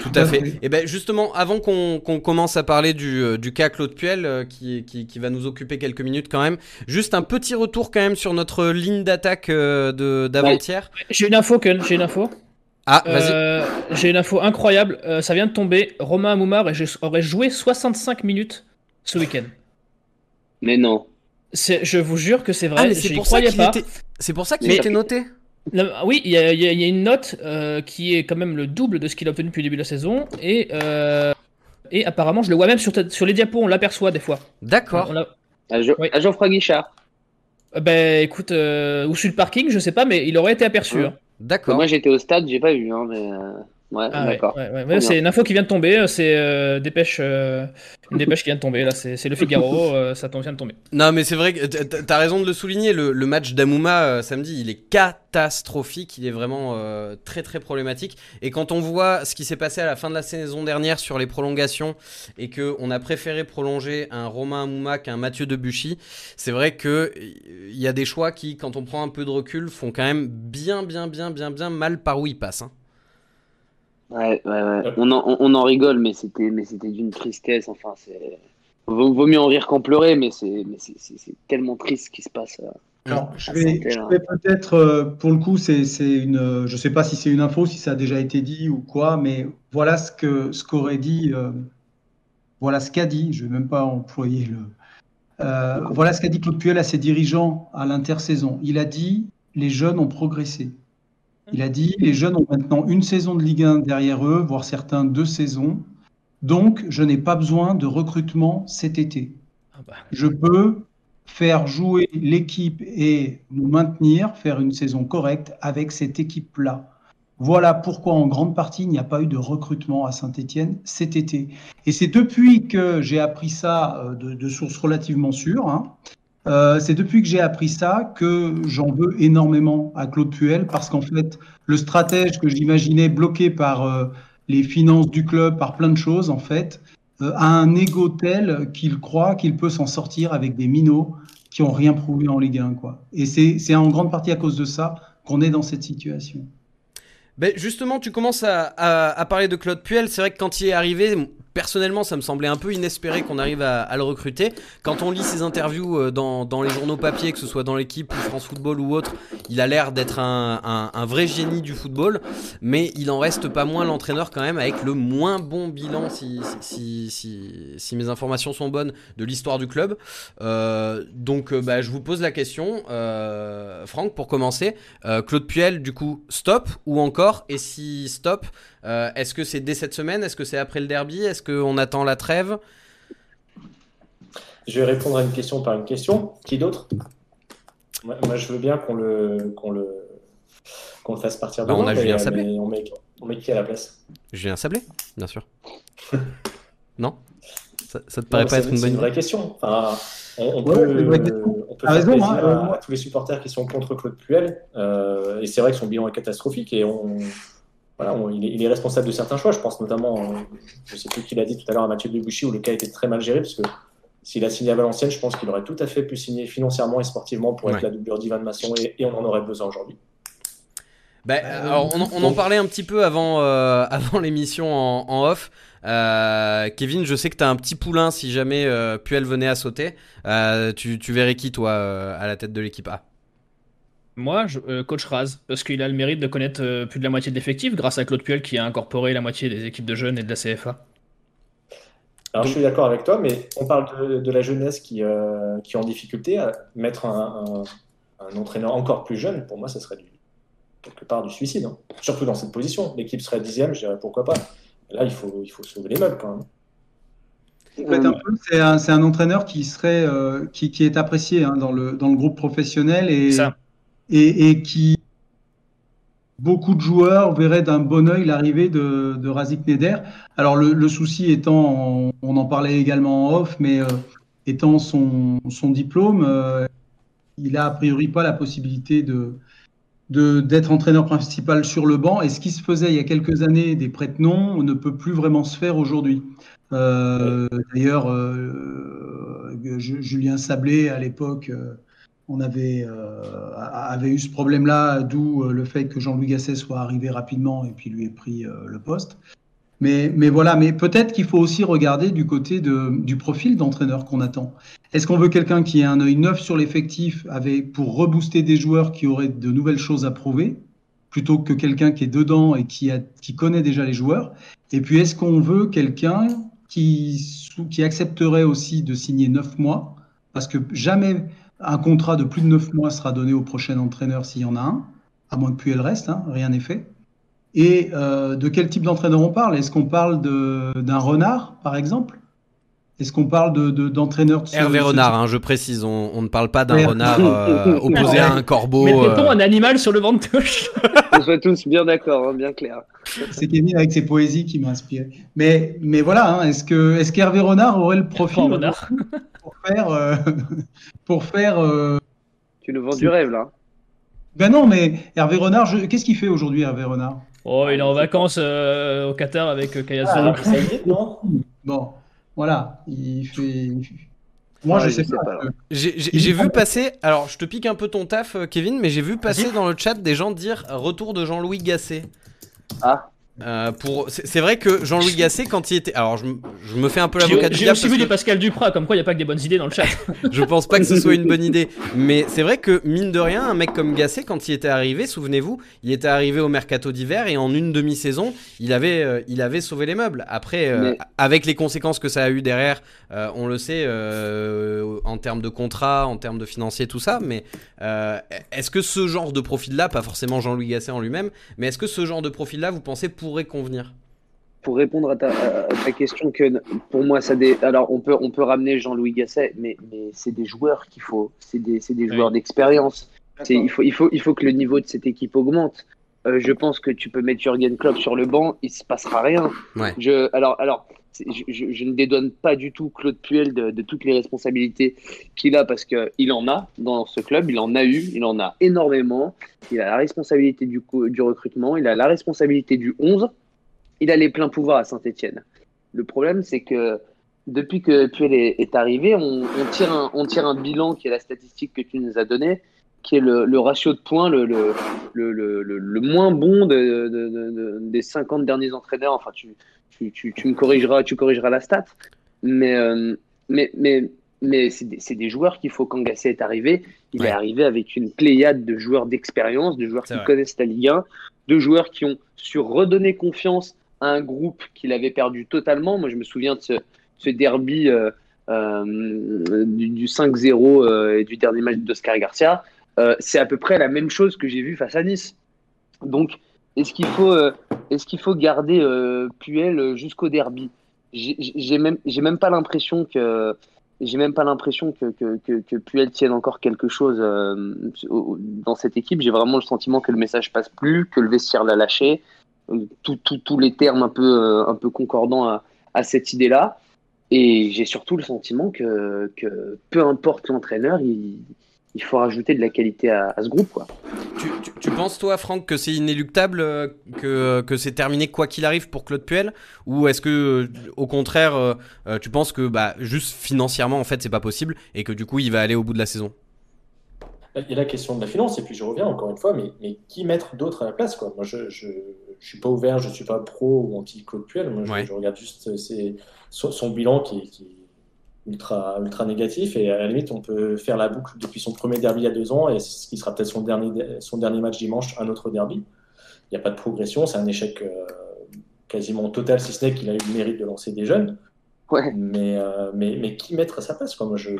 B: Tout à fait. Et eh ben justement, avant qu'on commence à parler du, euh, du cas Claude Puel, euh, qui, qui, qui, va nous occuper quelques minutes quand même, juste un petit retour quand même sur notre ligne d'attaque euh, d'avant-hier.
F: J'ai une info, Ken, j'ai une info.
B: Ah, vas-y.
F: j'ai une info incroyable, ça vient de tomber. Romain Amoumar aurait joué 65 minutes ce week-end.
D: Mais non.
F: Je vous jure que c'est vrai. Ah,
B: c'est pour, ça qu'il était... pour ça qu'il était noté
F: oui, il y, a une note euh, qui est quand même le double de ce qu'il a obtenu depuis le début de la saison. Et, euh, et apparemment, je le vois même sur, sur les diapos, on l'aperçoit des fois.
B: D'accord.
D: À, Geoffroy Guichard.
F: Euh, ben écoute, ou sur le parking, je sais pas, mais il aurait été aperçu. Hein.
B: D'accord.
D: Moi j'étais au stade, j'ai pas vu, hein, mais. Ouais, ah d'accord.
F: c'est une info qui vient de tomber, euh, c'est euh, dépêche, euh, une dépêche qui vient de tomber, là, c'est le Figaro, ça vient de tomber.
B: Non, mais c'est vrai que t'as raison de le souligner, le, match d'Amouma samedi, il est catastrophique, il est vraiment très très problématique. Et quand on voit ce qui s'est passé à la fin de la saison dernière sur les prolongations et qu'on a préféré prolonger un Romain Amouma qu'un Mathieu Debuchy, c'est vrai qu'il y a des choix qui, quand on prend un peu de recul, font quand même bien bien bien bien bien mal par où ils passent. Hein.
D: Ouais, ouais, ouais. On, en, on en rigole, mais c'était, mais c'était d'une tristesse. Enfin, c'est vaut, vaut, mieux en rire qu'en pleurer, mais c'est, mais c'est, tellement triste ce qui se passe. Euh,
E: Alors, je vais, je vais peut-être, euh, pour le coup, c'est, une, je sais pas si c'est une info, si ça a déjà été dit ou quoi, mais voilà ce que, ce qu'aurait dit, euh, voilà ce qu'a dit. Je vais même pas employer le. voilà ce qu'a dit Claude Puel à ses dirigeants à l'intersaison. Il a dit les jeunes ont progressé. Il a dit les jeunes ont maintenant une saison de Ligue 1 derrière eux, voire certains deux saisons. Donc, je n'ai pas besoin de recrutement cet été. Ah bah. Je peux faire jouer l'équipe et nous maintenir, faire une saison correcte avec cette équipe-là. Voilà pourquoi en grande partie il n'y a pas eu de recrutement à Saint-Étienne cet été. Et c'est depuis que j'ai appris ça euh, de, sources relativement sûres, hein, euh, c'est depuis que j'ai appris ça que j'en veux énormément à Claude Puel parce qu'en fait, le stratège que j'imaginais bloqué par euh, les finances du club, par plein de choses, en fait, euh, a un ego tel qu'il croit qu'il peut s'en sortir avec des minots qui ont rien prouvé en Ligue 1. Quoi. Et c'est en grande partie à cause de ça qu'on est dans cette situation.
B: Ben justement, tu commences à, à, parler de Claude Puel. C'est vrai que quand il est arrivé, personnellement, ça me semblait un peu inespéré qu'on arrive à, le recruter. Quand on lit ses interviews euh, dans, les journaux papier, que ce soit dans l'équipe ou France Football ou autre, il a l'air d'être un, vrai génie du football, mais il en reste pas moins l'entraîneur quand même avec le moins bon bilan, si, mes informations sont bonnes, de l'histoire du club. Euh, donc, euh, bah, je vous pose la question, Franck, pour commencer. Claude Puel, du coup, stop ou encore Et si stop, est-ce que c'est dès cette semaine? Est-ce que c'est après le derby? Est-ce qu'on attend la trêve?
C: Je vais répondre à une question par une question. Qui d'autre? Moi, je veux bien qu'on le, qu'on le, qu'on le fasse partir
B: bah, on a Julien Sablé.
C: on, met, on met qui à la place?
B: Julien Sablé, bien sûr. non? Ça, ça, te paraît pas être une bonne
C: C'est une vraie question. Enfin, on, peut, on peut faire raison, hein, à, tous les supporters qui sont contre Claude Puel. Euh, et c'est vrai que son bilan est catastrophique et on, voilà, il, est, responsable de certains choix. Je pense notamment, je ne sais plus qui l'a dit tout à l'heure à Mathieu Debuchy, où le cas était très mal géré, parce que s'il a signé à Valenciennes, je pense qu'il aurait tout à fait pu signer financièrement et sportivement pour être la doublure d'Ivan Masson, et, et, on en aurait besoin aujourd'hui.
B: Bah, alors, on, en parlait un petit peu avant, euh, avant l'émission en, off. Euh, Kevin, je sais que tu as un petit poulain si jamais euh, Puel venait à sauter. Tu, tu, verrais qui, toi, à la tête de l'équipe A?
F: Moi, je, coach Raz, parce qu'il a le mérite de connaître plus de la moitié de l'effectif grâce à Claude Puel qui a incorporé la moitié des équipes de jeunes et de la CFA.
C: Alors, je suis d'accord avec toi, mais on parle de, la jeunesse qui, qui est en difficulté. À mettre un, un, entraîneur encore plus jeune, pour moi, ça serait du, quelque part du suicide. Hein. Surtout dans cette position. L'équipe serait dixième, je dirais pourquoi pas. là, il faut, il faut sauver les meubles quand même.
E: C'est un, un, entraîneur qui serait euh, qui, qui, est apprécié hein, dans, le, dans le groupe professionnel et, et, et, qui beaucoup de joueurs verraient d'un bon oeil l'arrivée de, de Razik Neder. Alors le, souci étant, on, en parlait également en off, mais euh, étant son, diplôme, euh, il a a priori pas la possibilité de, d'être entraîneur principal sur le banc. Et ce qui se faisait il y a quelques années, des prête-noms, on ne peut plus vraiment se faire aujourd'hui. Euh, d'ailleurs, Julien Sablé, à l'époque, on avait, avait eu ce problème-là, d'où le fait que Jean-Louis Gasset soit arrivé rapidement et puis lui ait pris le poste. Mais, mais voilà, mais peut-être qu'il faut aussi regarder du côté de, du profil d'entraîneur qu'on attend. Est-ce qu'on veut quelqu'un qui ait un œil neuf sur l'effectif pour rebooster des joueurs qui auraient de nouvelles choses à prouver, plutôt que quelqu'un qui est dedans et qui, a, qui connaît déjà les joueurs? Et puis, est-ce qu'on veut quelqu'un qui, qui accepterait aussi de signer neuf mois Parce que jamais un contrat de plus de neuf mois sera donné au prochain entraîneur s'il y en a un, à moins que puis elle reste, hein, rien n'est fait. Et euh, de quel type d'entraîneur on parle? Est-ce qu'on parle d'un renard, par exemple? Est-ce qu'on parle d'entraîneur de, de,
B: Hervé Renard, hein, je précise, on, ne parle pas d'un renard euh, opposé à un corbeau.
F: Mettons euh... un animal sur le vent de touche.
D: on soit tous bien d'accord, hein, bien clair.
E: C'est Kevin avec ses poésies qui m'a inspiré. Mais, mais voilà, hein, est-ce que est qu'Hervé Renard aurait le profil? Pour faire... Euh, pour faire
D: tu nous vends du rêve là.
E: Ben non, mais Hervé Renard, qu'est-ce qu'il fait aujourd'hui Hervé Renard?
F: Oh, il est en vacances euh, au Qatar avec euh, Kaya
C: ah, non?
E: Bon, voilà, il fait. Moi, je sais pas.
B: J'ai vu passer. Alors, je te pique un peu ton taf, euh, Kevin, mais j'ai vu passer dans le chat des gens dire retour de Jean-Louis Gasset.
D: Ah.
B: Euh, pour... C'est vrai que Jean-Louis Gasset, quand il était. Alors, je, je me fais un peu l'avocat du
F: diable. J'ai aussi vu des Pascal Duprat, comme quoi il n'y a pas que des bonnes idées dans le chat.
B: je pense pas que ce soit une bonne idée. Mais c'est vrai que, mine de rien, un mec comme Gasset, quand il était arrivé, souvenez-vous, il était arrivé au mercato d'hiver et en une demi-saison, il, avait, euh, il avait sauvé les meubles. Après, euh, avec les conséquences que ça a eu derrière, on le sait, en termes de contrat, en termes de financier, tout ça. Mais est-ce que ce genre de profil-là, pas forcément Jean-Louis Gasset en lui-même, mais est-ce que ce genre de profil-là, vous pensez, pourrait convenir
D: Pour répondre à ta, question, que pour moi, ça des... alors on peut, on peut ramener Jean-Louis Gasset, mais, mais c'est des joueurs qu'il faut, c'est des, des, joueurs d'expérience. Il faut, il, faut, il faut que le niveau de cette équipe augmente. Euh, je pense que tu peux mettre Jurgen Klopp sur le banc, il se passera rien. Je, alors, alors je, ne dédouane pas du tout Claude Puel de, toutes les responsabilités qu'il a parce qu'il en a dans ce club, il en a eu, il en a énormément. Il a la responsabilité du, recrutement, il a la responsabilité du 11, il a les pleins pouvoirs à Saint-Etienne. Le problème, c'est que depuis que Puel est, arrivé, on, tire un, bilan qui est la statistique que tu nous as donnée, qui est le, ratio de points le, moins bon de, des 50 derniers entraîneurs. Enfin, tu, tu, me corrigeras, tu corrigeras la stat. Mais, euh, mais, mais, mais c'est des, joueurs qu'il faut quand Gasset est arrivé. Il est arrivé avec une pléiade de joueurs d'expérience, de joueurs qui connaissent la Ligue 1, de joueurs qui ont su redonner confiance à un groupe qu'il avait perdu totalement. Moi, je me souviens de ce, derby euh, euh, du, du 5-0 et du dernier match d'Oscar Garcia. c'est à peu près la même chose que j'ai vu face à Nice. Donc, est-ce qu'il faut, est-ce qu'il faut garder euh, Puel jusqu'au derby? J'ai même, pas l'impression que, j'ai même pas l'impression que, que, Puel tienne encore quelque chose euh, dans cette équipe. J'ai vraiment le sentiment que le message passe plus, que le vestiaire l'a lâché. Tous les termes un peu, un peu concordants à, à cette idée-là. Et j'ai surtout le sentiment que, que peu importe l'entraîneur, il, il faut rajouter de la qualité à, ce groupe. Quoi.
B: Tu penses, toi, Franck, que c'est inéluctable, euh, que, que c'est terminé quoi qu'il arrive pour Claude Puel? Ou est-ce que, euh, au contraire, euh, tu penses que bah, juste financièrement, en fait, c'est pas possible et que du coup, il va aller au bout de la saison?
C: Il y a la question de la finance, et puis je reviens encore une fois, mais, mais qui mettre d'autre à la place quoi? Moi, je, je, je, suis pas ouvert, je suis pas pro ou anti-Claude Puel. Moi, je, je, regarde juste ses, son, son, bilan qui, qui ultra, ultra négatif. Et à la limite, on peut faire la boucle depuis son premier derby il y a deux ans et ce qui sera peut-être son dernier, son dernier match dimanche, un autre derby. Il n'y a pas de progression, c'est un échec euh, quasiment total, si ce n'est qu'il a eu le mérite de lancer des jeunes.
D: Ouais.
C: Mais, euh, mais, mais qui mettre à sa place je,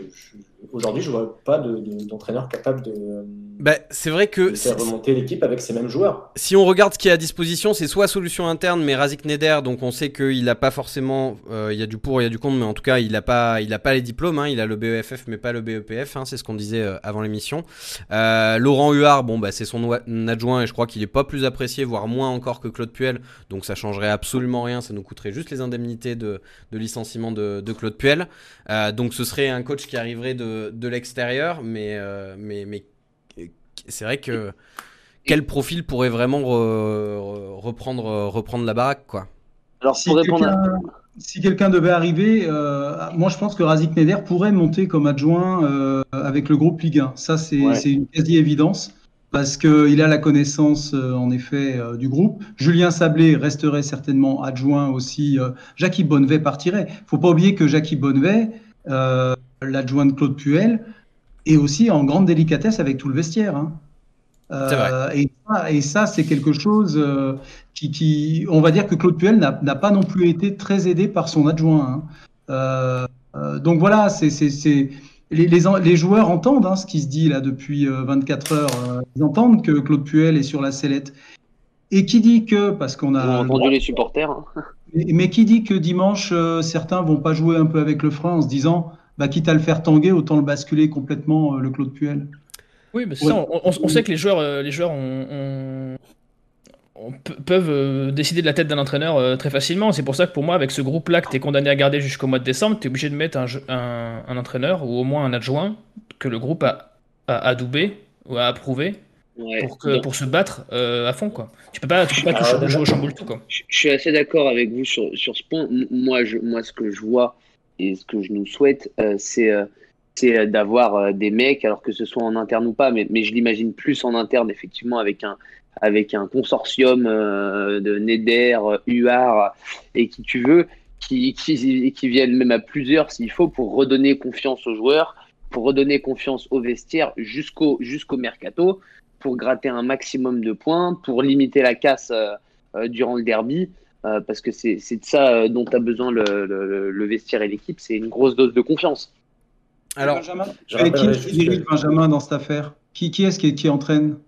C: aujourd'hui, je vois pas d'entraîneur de, capable de,
B: bah, c'est vrai que
C: faire remonter l'équipe avec ces mêmes joueurs.
B: Si on regarde ce qui est à disposition, c'est soit solution interne, mais Razik Neder, donc on sait qu'il n'a pas forcément, euh, il y a du pour, il y a du contre, mais en tout cas, il n'a pas, il a pas les diplômes, hein, il a le BEFF, mais pas le BEPF, hein, c'est ce qu'on disait euh, avant l'émission. Euh, Laurent Huard, bon, bah, c'est son adjoint et je crois qu'il est pas plus apprécié, voire moins encore que Claude Puel, donc ça changerait absolument rien, ça nous coûterait juste les indemnités de, de licenciement de, de, Claude Puel. Euh, donc ce serait un coach qui arriverait de, de l'extérieur, mais, mais, mais c'est vrai que quel profil pourrait vraiment re, reprendre, reprendre la baraque quoi
E: Alors si quelqu'un si devait arriver, euh, moi je pense que Razik Neder pourrait monter comme adjoint euh, avec le groupe Ligue 1. Ça c'est ouais. une quasi-évidence parce qu'il a la connaissance euh, en effet du groupe. Julien Sablé resterait certainement adjoint aussi. Jackie Bonnevet partirait. faut pas oublier que Jackie Bonnevet, l'adjoint de Claude Puel, et aussi en grande délicatesse avec tout le vestiaire. Hein.
B: Euh,
E: et ça, et ça c'est quelque chose euh, qui, qui, on va dire que Claude Puel n'a pas non plus été très aidé par son adjoint. Hein. Euh, donc voilà, c'est les, les, les, joueurs entendent hein, ce qui se dit là depuis 24 heures. ils entendent que Claude Puel est sur la sellette. Et qui dit que, parce qu'on a.
D: On a entendu les supporters. Hein.
E: Mais, mais, qui dit que dimanche, certains vont pas jouer un peu avec le frein en se disant bah, quitte à le faire tanguer, autant le basculer complètement, euh, le Claude Puel.
F: Oui, mais ouais. ça, on, on, on, sait que les joueurs, euh, les joueurs ont, ont, peuvent euh, décider de la tête d'un entraîneur euh, très facilement. C'est pour ça que pour moi, avec ce groupe-là que tu es condamné à garder jusqu'au mois de décembre, tu es obligé de mettre un, un, un, entraîneur ou au moins un adjoint que le groupe a, a adoubé ou a approuvé. Ouais. Pour, que, pour se battre euh, à fond quoi. Tu peux pas, tu peux pas chamboule tout quoi.
D: Je, je suis assez d'accord avec vous sur, sur ce point. Moi, je, moi, ce que je vois, et ce que je nous souhaite, euh, c'est euh, d'avoir euh, des mecs, alors que ce soit en interne ou pas, mais, je l'imagine plus en interne, effectivement, avec un, consortium de Neder, UAR et qui tu veux, qui, viennent même à plusieurs s'il faut pour redonner confiance aux joueurs, pour redonner confiance au vestiaire jusqu'au mercato, pour gratter un maximum de points, pour limiter la casse durant le derby. Euh, parce que c'est de ça euh, dont a besoin le, le, le vestiaire et l'équipe, c'est une grosse dose de confiance.
E: Alors, Benjamin, qui dirige Benjamin dans cette affaire Qui, qui est-ce qui, qui, entraîne?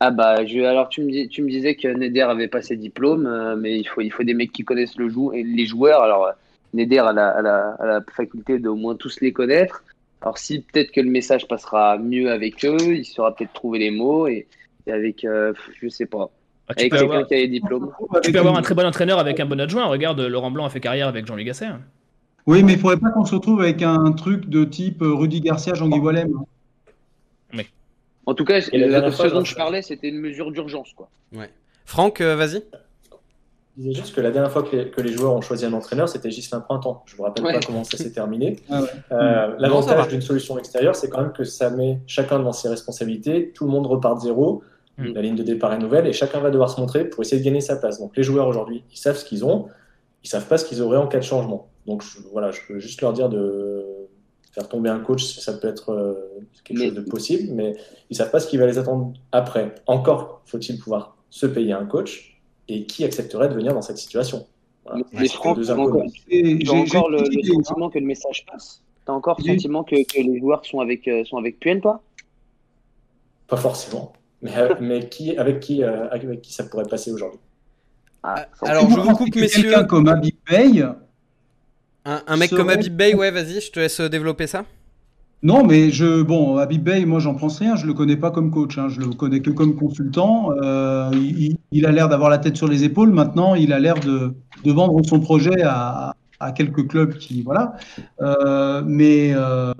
D: Ah bah, je, alors tu me, tu me disais que Neder avait pas ses diplômes, euh, mais il faut, il faut des mecs qui connaissent le jou et les joueurs. Alors Neder a la, a la, a la faculté d'au moins tous les connaître. Alors si peut-être que le message passera mieux avec eux, il saura peut-être trouver les mots et, et avec, euh, je sais pas.
F: Ah, tu, peux avoir... tu peux avoir un très bon entraîneur avec un bon adjoint. Regarde, Laurent Blanc a fait carrière avec Jean-Louis Gasset.
E: Oui, mais il ne faudrait pas qu'on se retrouve avec un truc de type Rudy Garcia, Jean-Guy Wallem.
D: Oui. En tout cas, la ce dont je parlais, c'était une mesure d'urgence. quoi.
B: Ouais. Franck, euh, vas-y.
C: Je disais juste que la dernière fois que les, que les joueurs ont choisi un entraîneur, c'était Gislain Printemps. Je ne me rappelle ouais. pas comment ça s'est terminé. Ah ouais. euh, L'avantage d'une solution extérieure, c'est quand même que ça met chacun dans ses responsabilités. Tout le monde repart de zéro. Mm. La ligne de départ est nouvelle et chacun va devoir se montrer pour essayer de gagner sa place. Donc les joueurs aujourd'hui, ils savent ce qu'ils ont, ils savent pas ce qu'ils auraient en cas de changement. Donc je, voilà, je peux juste leur dire de faire tomber un coach, ça peut être euh, quelque mais... chose de possible, mais ils savent pas ce qui va les attendre après. Encore faut-il pouvoir se payer un coach et qui accepterait de venir dans cette situation.
D: Voilà. Mais Franck, tu as encore, encore le, le, sentiment que le message passe Tu as encore le sentiment que, que, les joueurs sont avec, euh, sont avec Puel, toi?
C: Pas forcément. Mais, mais qui, avec, qui, euh, avec qui ça pourrait passer aujourd'hui?
B: Ah, Alors, je vous coupe, messieurs.
E: Quelqu'un comme Abib Bey.
B: Un, un mec comme Abib Bey, ouais, vas-y, je te laisse développer ça.
E: Non, mais je, bon, Abib Bey, moi, j'en pense rien. Je le connais pas comme coach. Hein. Je le connais que comme consultant. Euh, il, il, a l'air d'avoir la tête sur les épaules. Maintenant, il a l'air de, de, vendre son projet à, à, quelques clubs qui, voilà. Euh, mais, euh,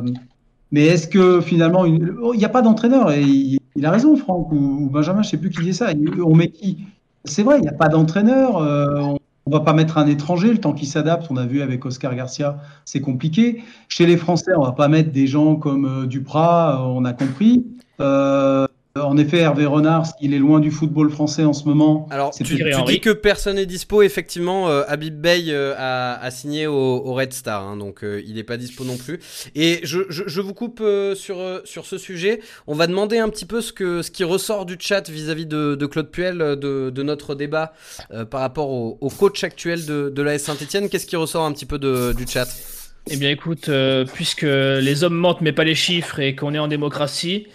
E: mais est-ce que finalement, il n'y a pas d'entraîneur et il, Il a raison, Franck, ou, Benjamin, je ne sais plus qui dit ça. On met qui? C'est vrai, il n'y a pas d'entraîneur. on ne va pas mettre un étranger le temps qu'il s'adapte. On a vu avec Oscar Garcia, c'est compliqué. Chez les Français, on ne va pas mettre des gens comme Duprat, on a compris. En effet, Hervé Renard, il est loin du football français en ce moment.
B: Alors, tu, dis que personne n'est dispo. Effectivement, euh, Habib Bey euh, a, signé au, Red Star, hein, donc euh, il n'est pas dispo non plus. Et je, vous coupe sur, sur ce sujet. On va demander un petit peu ce, que, ce qui ressort du chat vis-à-vis de, Claude Puel, de, notre débat par rapport au, coach actuel de, de l'AS Saint-Etienne. Qu'est-ce qui ressort un petit peu du chat?
F: Eh bien écoute, euh, puisque les hommes mentent mais pas les chiffres et qu'on est en démocratie,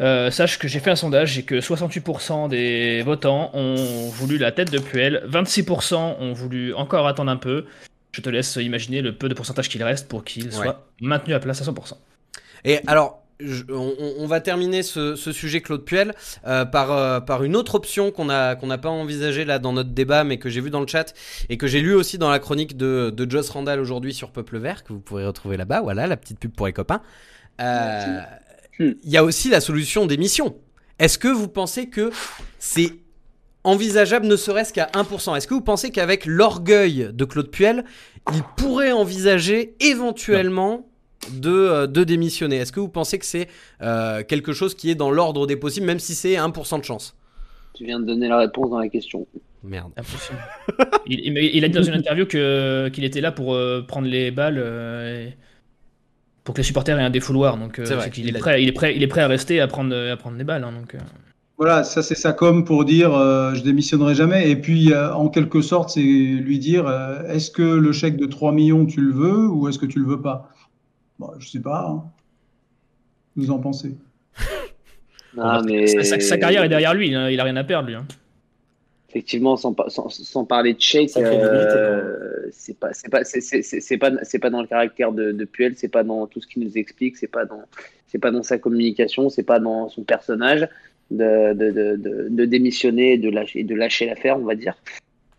F: euh, sache que j'ai fait un sondage et que 68% des votants ont voulu la tête de Puel, 26% ont voulu encore attendre un peu. Je te laisse imaginer le peu de pourcentage qu'il reste pour qu'il soit maintenu à place à 100%.
B: Et alors, on, va terminer ce, sujet Claude Puel euh, par, euh, par une autre option qu'on n'a qu'on pas envisagée là dans notre débat, mais que j'ai vu dans le chat et que j'ai lu aussi dans la chronique de, de Joss Randall aujourd'hui sur Peuple Vert, que vous pourrez retrouver là-bas. Voilà, la petite pub pour les copains. Euh, il y a aussi la solution d'émission. Est-ce que vous pensez que c'est envisageable ne serait-ce qu'à 1% Est-ce que vous pensez qu'avec l'orgueil de Claude Puel, il pourrait envisager éventuellement de, euh, de démissionner. Est-ce que vous pensez que c'est euh, quelque chose qui est dans l'ordre des possibles, même si c'est 1% de chance?
D: Tu viens de donner la réponse dans la question.
B: Merde.
F: il, il, a dit dans une interview qu'il était là pour euh, prendre les balles pour que les supporters aient un défouloir. Donc il, est prêt, il, est prêt, il est prêt à rester à prendre, à prendre les balles. Hein, donc,
E: Voilà, ça c'est ça comme pour dire je démissionnerai jamais. Et puis en quelque sorte, c'est lui dire est-ce que le chèque de 3 millions tu le veux ou est-ce que tu le veux pas? Bon, je sais pas. Hein. Vous en pensez?
D: Mais...
F: sa, carrière est derrière lui, hein. il a rien à perdre lui. Hein.
D: Effectivement, sans, sans, parler de Shake, euh, c'est pas c'est pas c'est pas c'est pas dans le caractère de, de Puel, c'est pas dans tout ce qu'il nous explique, c'est pas dans c'est pas dans sa communication, c'est pas dans son personnage de, de, de démissionner et de lâcher de lâcher l'affaire, on va dire.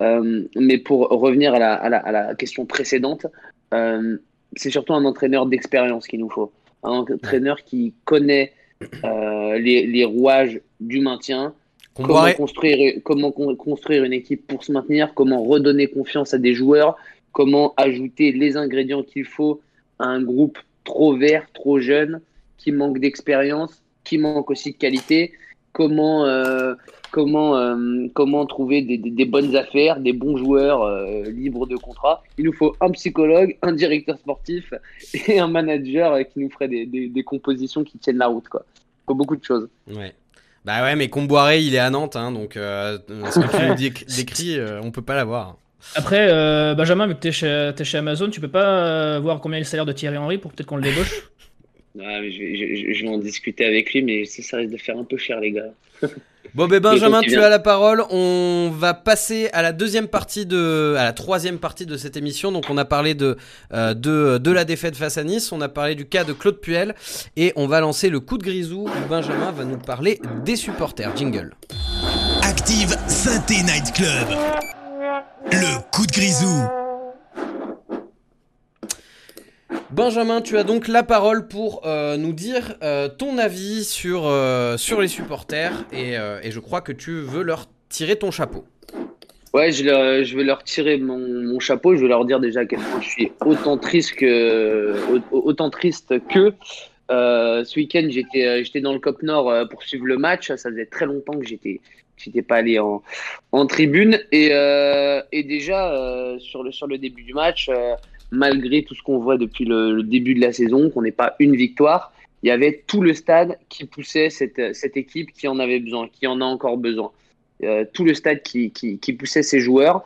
D: Euh, mais pour revenir à la, à la, à la question précédente, euh, c'est surtout un entraîneur d'expérience qu'il nous faut. Un entraîneur qui connaît euh, les, rouages du maintien, comment construire, comment construire une équipe pour se maintenir, comment redonner confiance à des joueurs, comment ajouter les ingrédients qu'il faut à un groupe trop vert, trop jeune, qui manque d'expérience, qui manque aussi de qualité, comment euh, comment, euh, comment trouver des, bonnes affaires, des bons joueurs euh, libres de contrat. Il nous faut un psychologue, un directeur sportif et un manager qui nous ferait des, compositions qui tiennent la route. Quoi. Il faut beaucoup de choses.
B: Ouais. Bah ouais, mais Comboiré, il est à Nantes, hein, donc ce que tu nous décris, on peut pas l'avoir.
F: Après, Benjamin, vu que tu es, chez Amazon, tu peux pas voir combien est le salaire de Thierry Henry pour peut-être qu'on le débauche?
D: Je, vais en discuter avec lui, mais ça, ça risque de faire un peu cher, les gars.
B: Bon, ben Benjamin, tu as la parole. On va passer à la deuxième partie de, à la troisième partie de cette émission. Donc, on a parlé de, euh, de, de, la défaite face à Nice. On a parlé du cas de Claude Puel. Et on va lancer le coup de grisou où Benjamin va nous parler des supporters. Jingle.
A: Active Synthé Night Club. Le coup de grisou.
B: Benjamin, tu as donc la parole pour euh, nous dire euh, ton avis sur, euh, sur les supporters et, je crois que tu veux leur tirer ton chapeau.
D: Ouais, je, vais leur tirer mon, chapeau. Je vais leur dire déjà à quel point je suis autant triste que, autant triste que ce week-end j'étais j'étais dans le Cop Nord pour suivre le match. Ça faisait très longtemps que j'étais j'étais pas allé en, en tribune et, et déjà sur le sur le début du match malgré tout ce qu'on voit depuis le, début de la saison, qu'on n'ait pas une victoire, il y avait tout le stade qui poussait cette, équipe qui en avait besoin, qui en a encore besoin. Euh, tout le stade qui, poussait ses joueurs.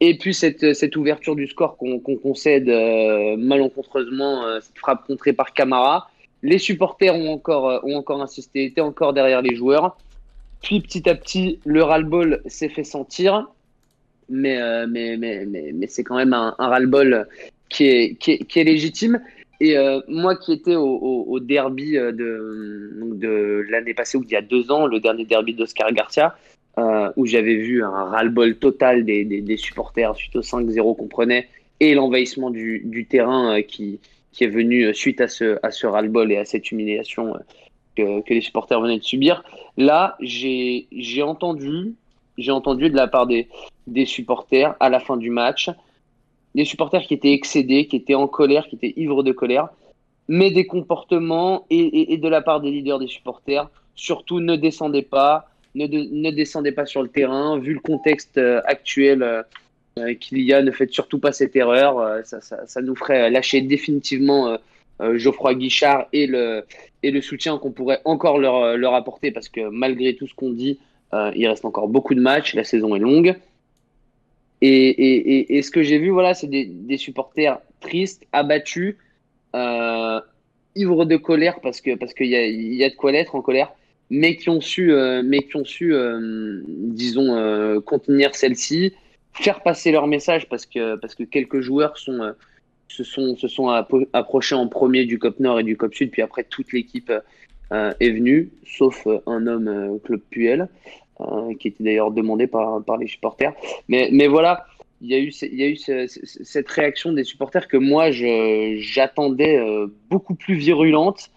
D: Et puis cette, cette ouverture du score qu'on concède euh, malencontreusement, euh, cette frappe contrée par Camara. Les supporters ont encore, ont encore insisté, étaient encore derrière les joueurs. Puis petit à petit, le ras-le-bol s'est fait sentir. Euh, mais, mais, mais, mais, c'est quand même un, ras-le-bol qui est, qui, est, légitime. Et euh, moi qui étais au, derby euh, de, de l'année passée, ou il y a deux ans, le dernier derby d'Oscar Garcia, où j'avais vu un ras-le-bol total des, des, supporters suite au 5-0 qu'on prenait et l'envahissement du, du, terrain qui, qui est venu suite à ce, à ce ras-le-bol et à cette humiliation que, que les supporters venaient de subir. Là, j'ai entendu, j'ai entendu de la part des, des supporters à la fin du match, des supporters qui étaient excédés, qui étaient en colère, qui étaient ivres de colère, mais des comportements et, de la part des leaders des supporters, surtout ne descendez pas, ne, ne descendez pas sur le terrain, vu le contexte euh, actuel euh, qu'il y a, ne faites surtout pas cette erreur, ça, ça, nous ferait lâcher définitivement euh, Geoffroy Guichard et le, et le soutien qu'on pourrait encore leur, leur, apporter. Parce que malgré tout ce qu'on dit, euh, il reste encore beaucoup de matchs, la saison est longue. Et, et, et ce que j'ai vu, voilà, c'est des, des, supporters tristes, abattus, euh, ivres de colère parce que parce qu'il y a, y a de quoi l'être en colère, mais qui ont su, euh, mais qui ont su, disons, contenir celle-ci, faire passer leur message parce que parce que quelques joueurs sont se sont, se sont approchés en premier du COP Nord et du COP Sud, puis après toute l'équipe est venue, sauf euh, un homme, euh, Claude Puel, euh, qui était d'ailleurs demandé par, par les supporters. Mais, mais voilà, il y a eu, il y a eu ce, cette réaction des supporters que moi j'attendais euh, beaucoup plus virulente.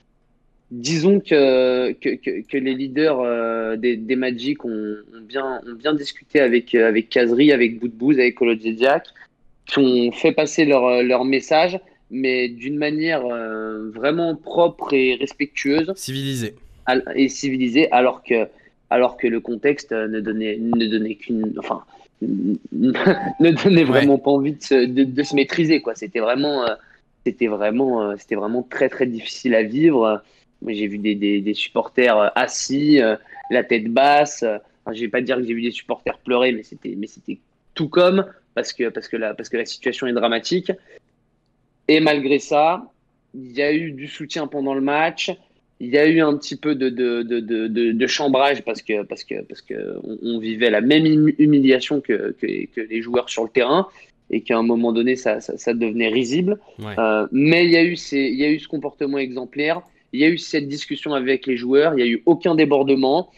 D: Disons que, que, que, les leaders euh, des, des Magic ont, ont, bien, ont bien discuté avec, avec Kazri, avec Boudbouz, avec Kolodjediak qui ont fait passer leur, leur message, mais d'une manière euh, vraiment propre et respectueuse.
B: Civilisée.
D: Et civilisée, alors que, alors que le contexte ne donnait, ne donnait qu'une. Enfin, ne donnait vraiment ouais. pas envie de se, de, de se maîtriser, quoi. C'était vraiment. Euh, c'était vraiment, euh, c'était vraiment très très difficile à vivre. J'ai vu des, des, des, supporters assis, euh, la tête basse. Enfin, je vais pas dire que j'ai vu des supporters pleurer, mais c'était, mais c'était tout comme parce que, parce, que la, parce que la situation est dramatique. Et malgré ça, il y a eu du soutien pendant le match. Il y a eu un petit peu de, de, de, de, de chambrage parce que parce que parce que on, on vivait la même humiliation que, que, que, les joueurs sur le terrain et qu'à un moment donné ça, ça, ça devenait risible.
B: Ouais.
D: Euh, mais il y a eu ces, il y a eu ce comportement exemplaire. Il y a eu cette discussion avec les joueurs. Il n'y a eu aucun débordement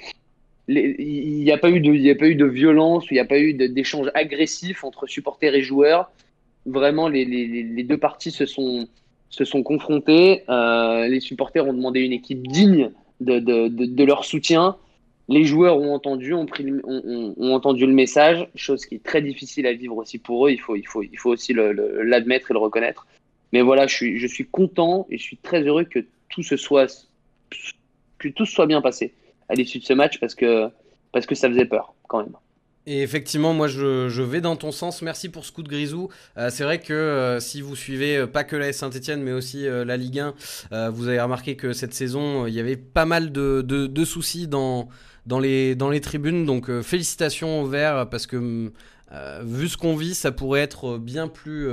D: il n'y a pas eu de, il y a pas eu de violence, il n'y a pas eu d'échange agressif entre supporters et joueurs. Vraiment, les, les, les deux parties se sont, se sont confrontées. Euh, les supporters ont demandé une équipe digne de, de, de, leur soutien. Les joueurs ont entendu, ont, pris, ont, ont, entendu le message, chose qui est très difficile à vivre aussi pour eux. Il faut, il faut, il faut aussi l'admettre et le reconnaître. Mais voilà, je suis, je suis content et je suis très heureux que tout se soit, que tout soit bien passé à l'issue de ce match parce que, parce que ça faisait peur quand même.
B: Et effectivement, moi je, vais dans ton sens. Merci pour ce coup de grisou. Euh, c'est vrai que euh, si vous suivez euh, pas que la Saint-Etienne, mais aussi la Ligue 1, vous avez remarqué que cette saison, il y avait pas mal de, soucis dans, les, dans les tribunes. Donc félicitations aux Verts parce que vu ce qu'on vit, ça pourrait être bien plus.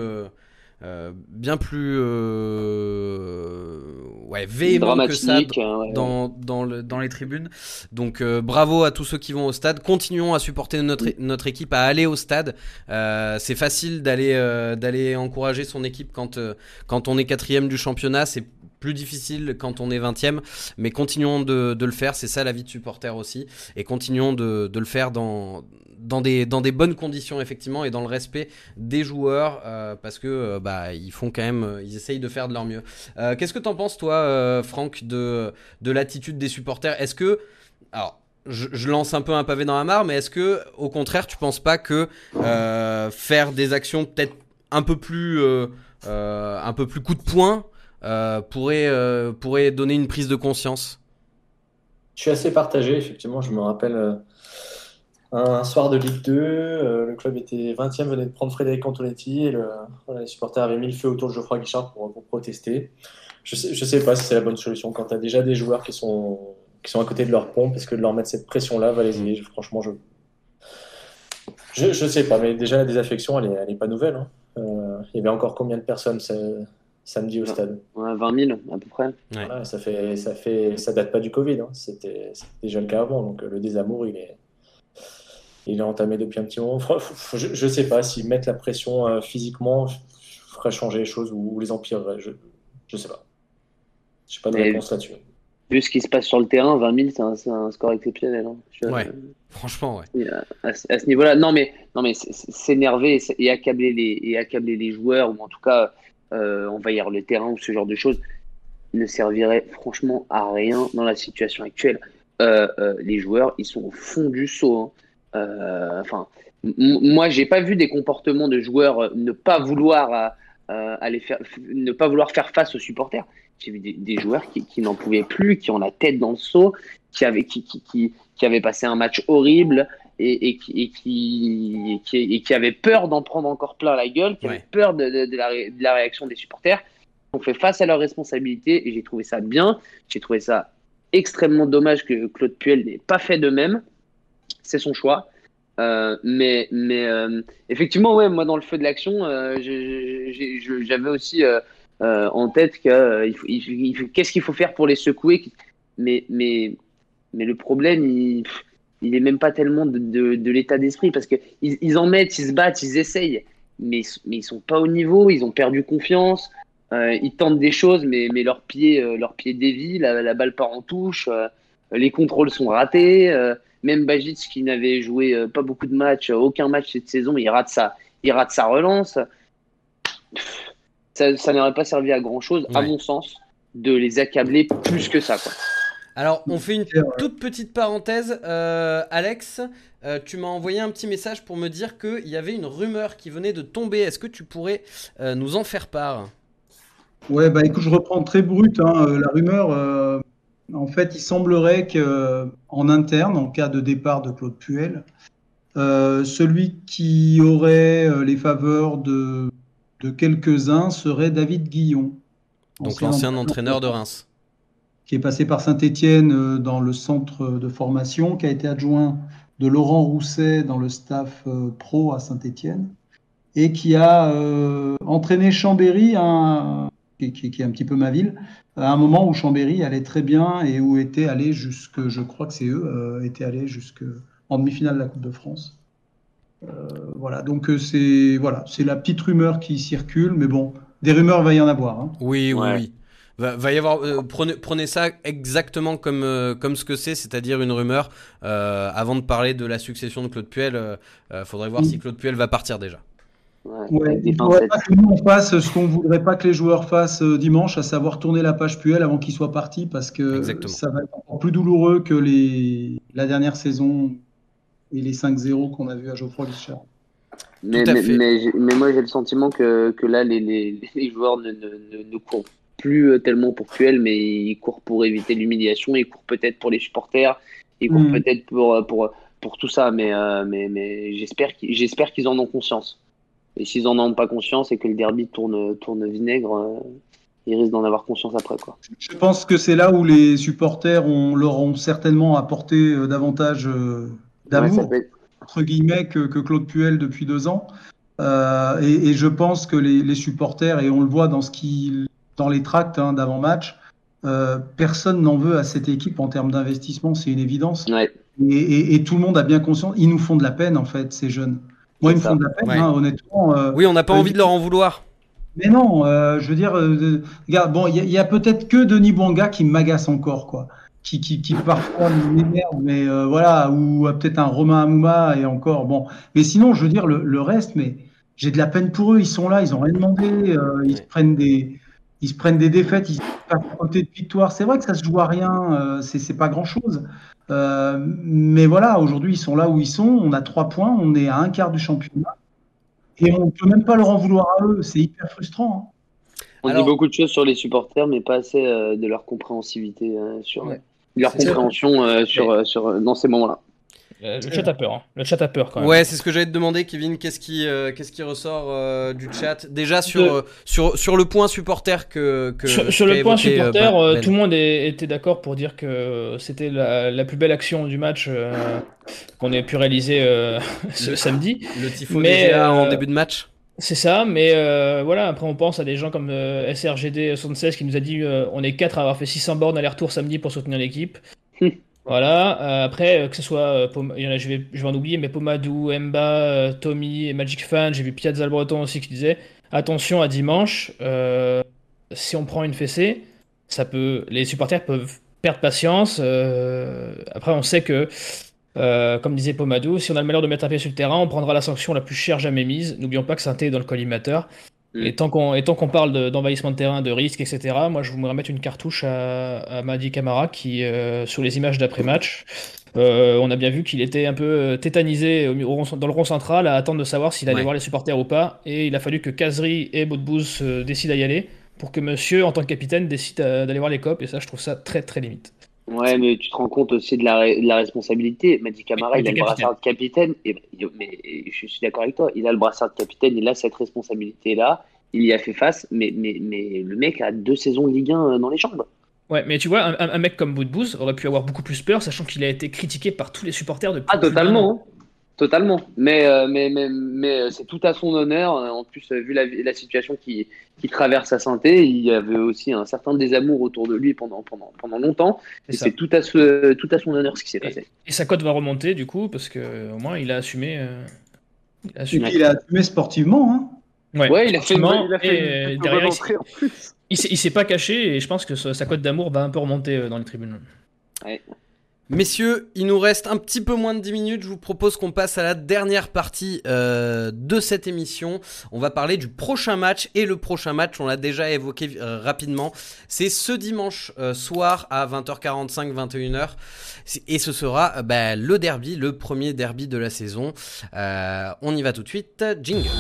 B: Euh, bien plus euh, ouais, véhément que ça
D: ouais,
B: dans, dans, le, dans, les tribunes. Donc euh, bravo à tous ceux qui vont au stade. Continuons à supporter notre, notre équipe, à aller au stade. Euh, c'est facile d'aller d'aller encourager son équipe quand, quand on est quatrième du championnat. C'est plus difficile quand on est 20ème, mais continuons de, le faire, c'est ça la vie de supporter aussi, et continuons de, le faire dans, dans, des, dans des bonnes conditions effectivement et dans le respect des joueurs, euh, parce que euh, bah, ils font quand même, ils essayent de faire de leur mieux. Euh, Qu'est-ce que t'en penses toi, Franck, de, de l'attitude des supporters? Est-ce que, alors, je, lance un peu un pavé dans la mare, mais est-ce que, au contraire, tu penses pas que faire des actions peut-être un peu plus, un peu plus coup de poing euh, pourrait, euh, pourrait donner une prise de conscience
C: Je suis assez partagé, effectivement. Je me rappelle euh, un soir de Ligue 2, le club était 20e, venait de prendre Frédéric Antonetti et le, les supporters avaient mis le feu autour de Geoffroy Guichard pour, pour protester. Je sais, je sais pas si c'est la bonne solution quand tu as déjà des joueurs qui sont, qui sont à côté de leur pompe. Est-ce que de leur mettre cette pression-là va les aider Franchement, je, je, je sais pas, mais déjà la désaffection, elle est, elle est pas nouvelle. Hein. Euh, il y avait encore combien de personnes samedi au stade
D: ouais, 20 000 à peu près.
C: Ouais. Ça fait, ça fait, ça date pas du Covid. Hein. C'était déjà le cas avant. Donc le désamour, il est, il est entamé depuis un petit moment. Je, je sais pas si mettre la pression euh, physiquement ferait changer les choses ou, ou les empirerait. Je, je sais pas. Je sais pas de réponse là-dessus.
D: Vu ce qui se passe sur le terrain, 20 000, c'est un, un, score exceptionnel. Hein.
B: Je, ouais, euh, franchement, ouais.
D: À, à, à ce niveau-là, non mais, non mais s'énerver et accabler les, et accabler les joueurs ou en tout cas euh, envahir le terrain ou ce genre de choses. ne servirait franchement à rien dans la situation actuelle. Euh, euh, les joueurs, ils sont au fond du saut. Hein. Euh, enfin, moi, j'ai pas vu des comportements de joueurs ne pas vouloir aller faire, ne pas vouloir faire face aux supporters. J'ai vu des, joueurs qui, n'en pouvaient plus, qui ont la tête dans le seau, qui avaient, qui, qui, qui avaient passé un match horrible et, et, qui, et, qui, et qui avaient peur d'en prendre encore plein la gueule, qui avaient peur de, de, la, de, la, réaction des supporters. Ont fait face à leurs responsabilités et j'ai trouvé ça bien. J'ai trouvé ça extrêmement dommage que Claude Puel n'ait pas fait de même. C'est son choix. Euh, mais mais euh, effectivement, ouais, moi dans le feu de l'action, euh, j'avais aussi en tête que qu'est-ce qu'il faut faire pour les secouer? Mais mais mais le problème, il, il est même pas tellement de, de, de l'état d'esprit parce que ils, en mettent, ils se battent, ils essayent, mais mais ils sont pas au niveau, ils ont perdu confiance. Euh, ils tentent des choses, mais, mais leurs pieds, euh, leur pied dévient, la, la, balle part en touche, euh, les contrôles sont ratés. Euh, même Bajic, qui n'avait joué euh, pas beaucoup de matchs, aucun match cette saison, il rate sa, il rate sa relance. Ça, ça n'aurait pas servi à grand chose, ouais. à mon sens, de les accabler plus que ça. Quoi.
B: Alors, on fait une toute petite parenthèse. Euh, Alex, euh, tu m'as envoyé un petit message pour me dire qu'il y avait une rumeur qui venait de tomber. Est-ce que tu pourrais euh, nous en faire part?
E: Ouais, bah écoute, je reprends très brut hein, la rumeur. Euh, en fait, il semblerait qu'en interne, en cas de départ de Claude Puel, euh, celui qui aurait les faveurs de, de quelques-uns serait David Guillon.
B: Donc l'ancien entraîneur de Reims
E: qui est passé par Saint-Étienne dans le centre de formation, qui a été adjoint de Laurent Rousset dans le staff pro à Saint-Étienne, et qui a euh, entraîné Chambéry, un, qui, qui, qui, est un petit peu ma ville, à un moment où Chambéry allait très bien et où était allé jusque, je crois que c'est eux, euh, étaient allés jusque en demi-finale de la Coupe de France. Euh, voilà, donc c'est voilà, c'est la petite rumeur qui circule, mais bon, des rumeurs il va y en avoir. Hein.
B: Oui, oui, ouais. oui. Va, va, y avoir euh, prenez, prenez, ça exactement comme euh, comme ce que c'est, c'est-à-dire une rumeur. Euh, avant de parler de la succession de Claude Puel, euh, faudrait voir mmh. si Claude Puel va partir déjà.
E: Ouais, ouais, il faudrait pas que nous on fasse ce qu'on voudrait pas que les joueurs fassent dimanche, à savoir tourner la page Puel avant qu'il soit parti, parce que
B: exactement.
E: ça va être encore plus douloureux que les la dernière saison et les 5-0 qu'on a vu à Geoffroy Guichard.
D: Mais, mais, mais, mais, moi j'ai le sentiment que, que là les, les, les joueurs ne, ne, ne courent plus tellement pour Puel, mais il court pour éviter l'humiliation, il court peut-être pour les supporters, il court mmh. peut-être pour, pour, pour tout ça, mais, euh, mais, mais j'espère qu'ils en ont conscience. Et s'ils en ont pas conscience et que le derby tourne, tourne vinaigre, euh, ils risquent d'en avoir conscience après. Quoi.
E: Je pense que c'est là où les supporters ont, leur ont certainement apporté euh, davantage euh, d'amour, ouais, entre guillemets, que, que, Claude Puel depuis deux ans. Euh, et, et, je pense que les, les, supporters, et on le voit dans ce qu'ils dans les tracts hein, d'avant-match, euh, personne n'en veut à cette équipe en termes d'investissement, c'est une évidence.
D: Ouais.
E: Et, et, et, tout le monde a bien conscience, ils nous font de la peine en fait, ces jeunes. Moi, ils me font de la peine,
B: ouais.
E: hein, honnêtement.
B: Euh, oui, on n'a pas euh, envie de leur en vouloir.
E: Mais non, euh, je veux dire, regarde, bon, il y, a peut-être que Denis Bouanga qui m'agace encore, quoi. Qui, qui, qui parfois m'énerve, mais voilà, ou peut-être un Romain Amouma et encore, bon. Mais sinon, je veux dire, le, le reste, mais j'ai de la peine pour eux, ils sont là, ils ont rien demandé, ils se prennent des ils se prennent des défaites, ils se passent à côté de victoires. C'est vrai que ça se joue à rien, euh, c'est pas grand chose. Euh, mais voilà, aujourd'hui, ils sont là où ils sont. On a trois points, on est à un quart du championnat. Et on ne peut même pas leur en vouloir à eux. C'est hyper frustrant.
D: Hein. On Alors, dit beaucoup de choses sur les supporters, mais pas assez euh, de leur compréhensivité, sur ouais. leur compréhension sur, sur, dans ces moments-là.
F: Euh, le chat a peur. Hein. Le chat a peur quand même.
B: Ouais, c'est ce que j'allais te demander, Kevin. Qu'est-ce qui, euh, qu'est-ce qui ressort euh, du chat? Déjà sur, de... sur, sur le point supporter que. que
F: sur, sur le point évoqué, supporter, ben. tout le monde est, était d'accord pour dire que c'était la, la, plus belle action du match qu'on ait pu réaliser ce
B: le,
F: samedi.
B: Le tifo mais, en début de match.
F: C'est ça, mais voilà, après on pense à des gens comme SRGD76 qui nous a dit on est 4 à avoir fait 600 bornes aller-retour samedi pour soutenir l'équipe. Voilà, euh, après, que ce soit, euh, je, vais, en oublier, mais Pomadou, Emba, euh, Tommy et Magic Fan, j'ai vu Piazza le Breton aussi qui disait attention à dimanche, euh, si on prend une fessée, ça peut, les supporters peuvent perdre patience. après, on sait que, comme disait Pomadou, si on a le malheur de mettre un pied sur le terrain, on prendra la sanction la plus chère jamais mise. N'oublions pas que Saint-Étienne est dans le collimateur. Mm. Et tant qu'on parle d'envahissement de, terrain, de risque, etc., moi je voudrais mettre une cartouche à, à Madi Camara qui, euh, sur les images d'après-match, euh, on a bien vu qu'il était un peu euh, tétanisé dans le rond central à attendre de savoir s'il allait voir les supporters ou pas. Et il a fallu que Kazri et Boudbouz décident d'y aller pour que monsieur, en tant que capitaine, décide d'aller voir les copes. Et ça, je trouve ça très très limite.
D: Ouais, mais tu te rends compte aussi de la, de la responsabilité. Madi Camara, il a le brassard de capitaine. Et, mais je suis d'accord avec toi. Il a le brassard de capitaine. Il a cette responsabilité-là. Il y a fait face. Mais, mais, mais le mec a deux saisons de Ligue 1 dans les jambes.
F: Ouais, mais tu vois, un, mec comme Boudbouz aurait pu avoir beaucoup plus peur, sachant qu'il a été critiqué par tous les supporters depuis.
D: Ah, totalement. Totalement. Mais, euh, mais, mais, mais euh, c'est tout à son honneur. En plus, euh, vu la, la situation qui, qui traverse sa santé, il y avait aussi un certain désamour autour de lui pendant, pendant, pendant longtemps. Et c'est tout, à ce, tout à son honneur ce qui s'est passé.
F: Et sa cote va remonter, du coup, parce qu'au moins, il a assumé.
E: il a assumé, il a assumé sportivement. Hein.
F: Ouais, il a fait, il a fait derrière, en plus il s'est pas caché et je pense que sa cote d'amour va un peu remonter euh, dans les tribunes.
B: Messieurs, il nous reste un petit peu moins de 10 minutes. Je vous propose qu'on passe à la dernière partie euh, de cette émission. On va parler du prochain match. Et le prochain match, on l'a déjà évoqué euh, rapidement. C'est ce dimanche soir à 20h45, 21h. Et ce sera bah, le derby, le premier derby de la saison. on y va tout de suite. Jingle.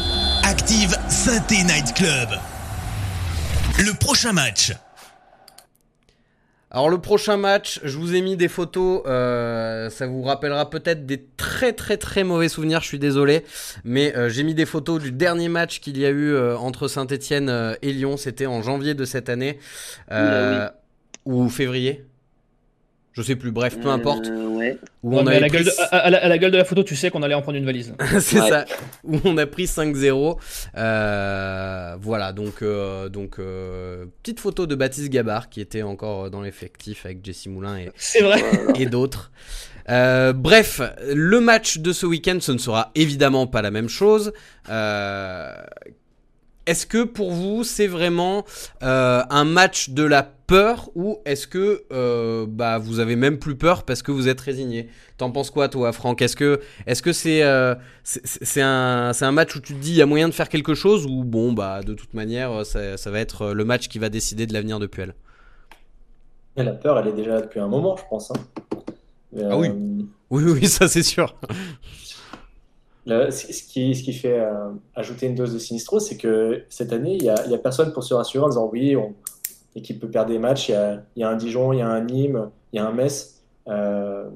A: Active Synthé Night Club. Le prochain match.
B: Alors le prochain match, je vous ai mis des photos, euh, ça vous rappellera peut-être des très très très mauvais souvenirs, je suis désolé, mais euh, j'ai mis des photos du dernier match qu'il y a eu euh, entre Saint-Etienne et Lyon, c'était en janvier de cette année, ou février je sais plus, bref, peu importe.
F: ouais. Où on a à, la gueule de, à, la, gueule de la photo, tu sais qu'on allait en prendre une valise.
B: c'est ça. Où on a pris 5-0. Euh, voilà, donc, euh, donc euh, petite photo de Baptiste Gabard qui était encore dans l'effectif avec Jesse Moulin et, et d'autres. bref, le match de ce week-end, ce ne sera évidemment pas la même chose. Est-ce que pour vous, c'est vraiment un match de la peur ou est-ce que euh, bah, vous avez même plus peur parce que vous êtes résigné? T'en penses quoi toi Franck? Est-ce que c'est euh, c'est un, un match où tu te dis il y a moyen de faire quelque chose ou bon bah de toute manière ça, ça va être le match qui va décider de l'avenir de Puel?
C: La peur elle est déjà depuis un moment je pense. Hein.
B: ah oui. Euh, oui oui ça c'est sûr.
C: Ce, qui, ce qui fait ajouter une dose de sinistro, c'est que cette année, il n'y a, a, personne pour se rassurer en disant oui, on, l'équipe peut perdre des matchs. Il y, a, il y, a, un Dijon, il y a un Nîmes, il y a un Metz. Euh,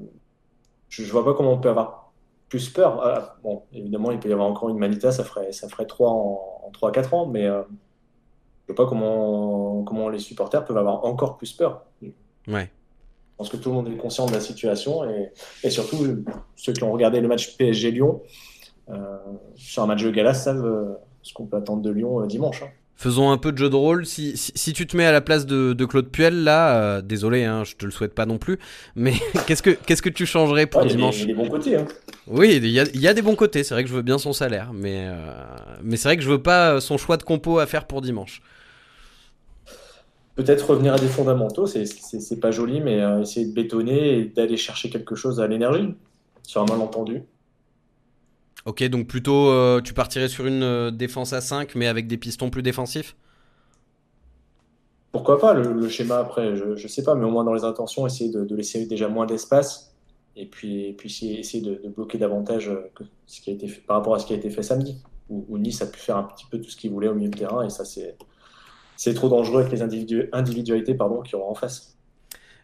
C: je ne vois pas comment on peut avoir plus peur. Ah, bon, évidemment, il peut y avoir encore une Manita, ça ferait, ça ferait 3 en, en 3-4 ans, mais euh, je ne vois pas comment, comment les supporters peuvent avoir encore plus peur.
B: Ouais.
C: Je pense que tout le monde est conscient de la situation et, et surtout ceux qui ont regardé le match PSG-Lyon euh, sur un match de gala savent euh, ce qu'on peut attendre de Lyon euh, dimanche. Hein.
B: Faisons un peu de jeu de rôle. Si, si, tu te mets à la place de, de Claude Puel, là, euh, désolé, hein, je te le souhaite pas non plus, mais qu'est-ce que qu'est-ce que tu changerais pour dimanche?
C: Il y a des bons côtés. Hein.
B: Oui, il y, a, il y, a, des bons côtés. C'est vrai que je veux bien son salaire, mais euh, mais c'est vrai que je veux pas euh, son choix de compo à faire pour dimanche.
C: Peut-être revenir à des fondamentaux, c'est pas joli, mais essayer de bétonner et d'aller chercher quelque chose à l'énergie sur un malentendu.
B: Ok, donc plutôt euh, tu partirais sur une euh, défense à 5 mais avec des pistons plus défensifs?
C: Pourquoi pas le, schéma après, je, ne sais pas, mais au moins dans les intentions, essayer de, laisser déjà moins d'espace et puis, puis essayer de, bloquer davantage euh, ce qui a été par rapport à ce qui a été fait samedi, où, Nice a pu faire un petit peu tout ce qu'il voulait au milieu de terrain et ça c'est trop dangereux avec les individualités pardon, qui auront en face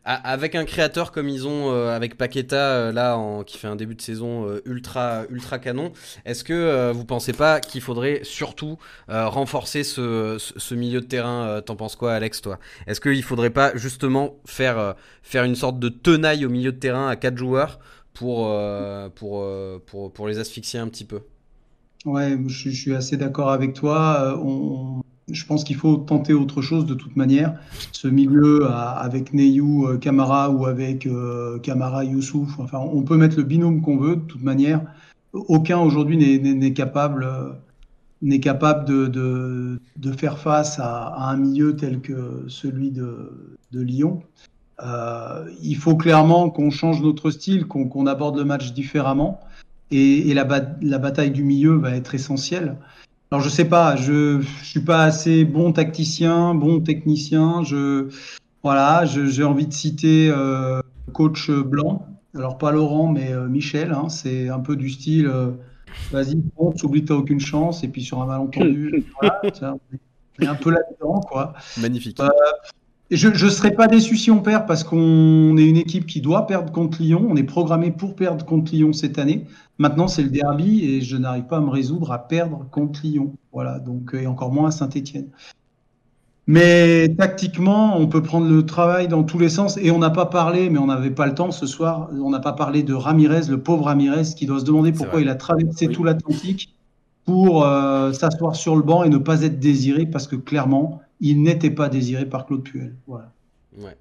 B: avec un créateur comme ils ont euh, avec Paqueta euh, là qui fait un début de saison euh, ultra ultra canon, est-ce que vous pensez pas qu'il faudrait surtout renforcer ce, milieu de terrain T'en penses quoi Alex toi? Est-ce qu'il faudrait pas justement faire faire une sorte de tenaille au milieu de terrain à quatre joueurs pour pour, pour, les asphyxier un petit peu?
E: Ouais, je, suis assez d'accord avec toi. Je pense qu'il faut tenter autre chose de toute manière. Ce milieu avec Neyou euh, Camara ou avec euh, Camara Youssouf, enfin, on peut mettre le binôme qu'on veut de toute manière. Aucun aujourd'hui n'est capable, n'est capable de, faire face à, un milieu tel que celui de, Lyon. Euh, il faut clairement qu'on change notre style, qu'on aborde le match différemment. Et, la, bataille du milieu va être essentielle. Alors je sais pas, je, je suis pas assez bon tacticien, bon technicien. Je voilà, j'ai envie de citer euh, coach Blanc. Alors pas Laurent, mais euh, Michel. hein. c'est un peu du style. euh, Vas-y, fonce, oublie que t'as aucune chance. Et puis sur un malentendu, voilà, ça, on est un peu là-dedans, quoi.
B: Magnifique.
E: Je ne serais pas déçu si on perd parce qu'on est une équipe qui doit perdre contre Lyon. On est programmé pour perdre contre Lyon cette année. Maintenant, c'est le derby et je n'arrive pas à me résoudre à perdre contre Lyon. Voilà, donc, et encore moins à Saint-Etienne. Mais tactiquement, on peut prendre le travail dans tous les sens. Et on n'a pas parlé, mais on n'avait pas le temps ce soir, on n'a pas parlé de Ramirez, le pauvre Ramirez, qui doit se demander pourquoi il a traversé
C: Oui.
E: tout l'Atlantique pour euh, s'asseoir sur le banc et ne pas être désiré parce que clairement, il n'était pas désiré par Claude Puel. Voilà.
B: Ouais.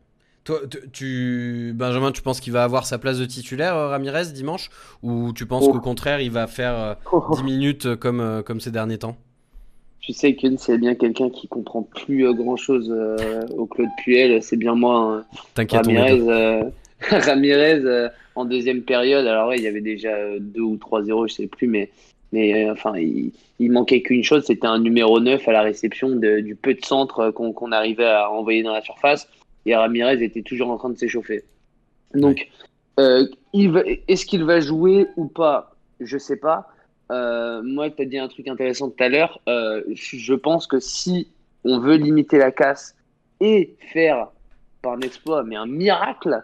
B: Toi, tu- Benjamin, tu penses qu'il va avoir sa place de titulaire, euh, Ramirez, dimanche? Ou tu penses
D: Oh.
B: qu'au contraire, il va faire euh, 10 minutes euh, comme, euh, comme ces derniers temps?
D: Tu sais que c'est bien quelqu'un qui comprend plus grand chose au Claude Puel, c'est bien moi. hein.
B: T'inquiète, on est
D: Ramirez, euh, Ramirez euh, en deuxième période, alors ouais, il y avait déjà euh, 2 ou 3-0, je sais plus, mais, mais euh, enfin, il, il manquait qu'une chose, c'était un numéro 9 à la réception de- du peu de centre euh, qu'on arrivait à envoyer dans la surface, et Ramirez était toujours en train de s'échauffer. Donc, euh, est-ce qu'il va jouer ou pas? Je sais pas. Euh, moi, tu as dit un truc intéressant tout à l'heure. Je pense que si on veut limiter la casse et faire, par un exploit, mais un miracle,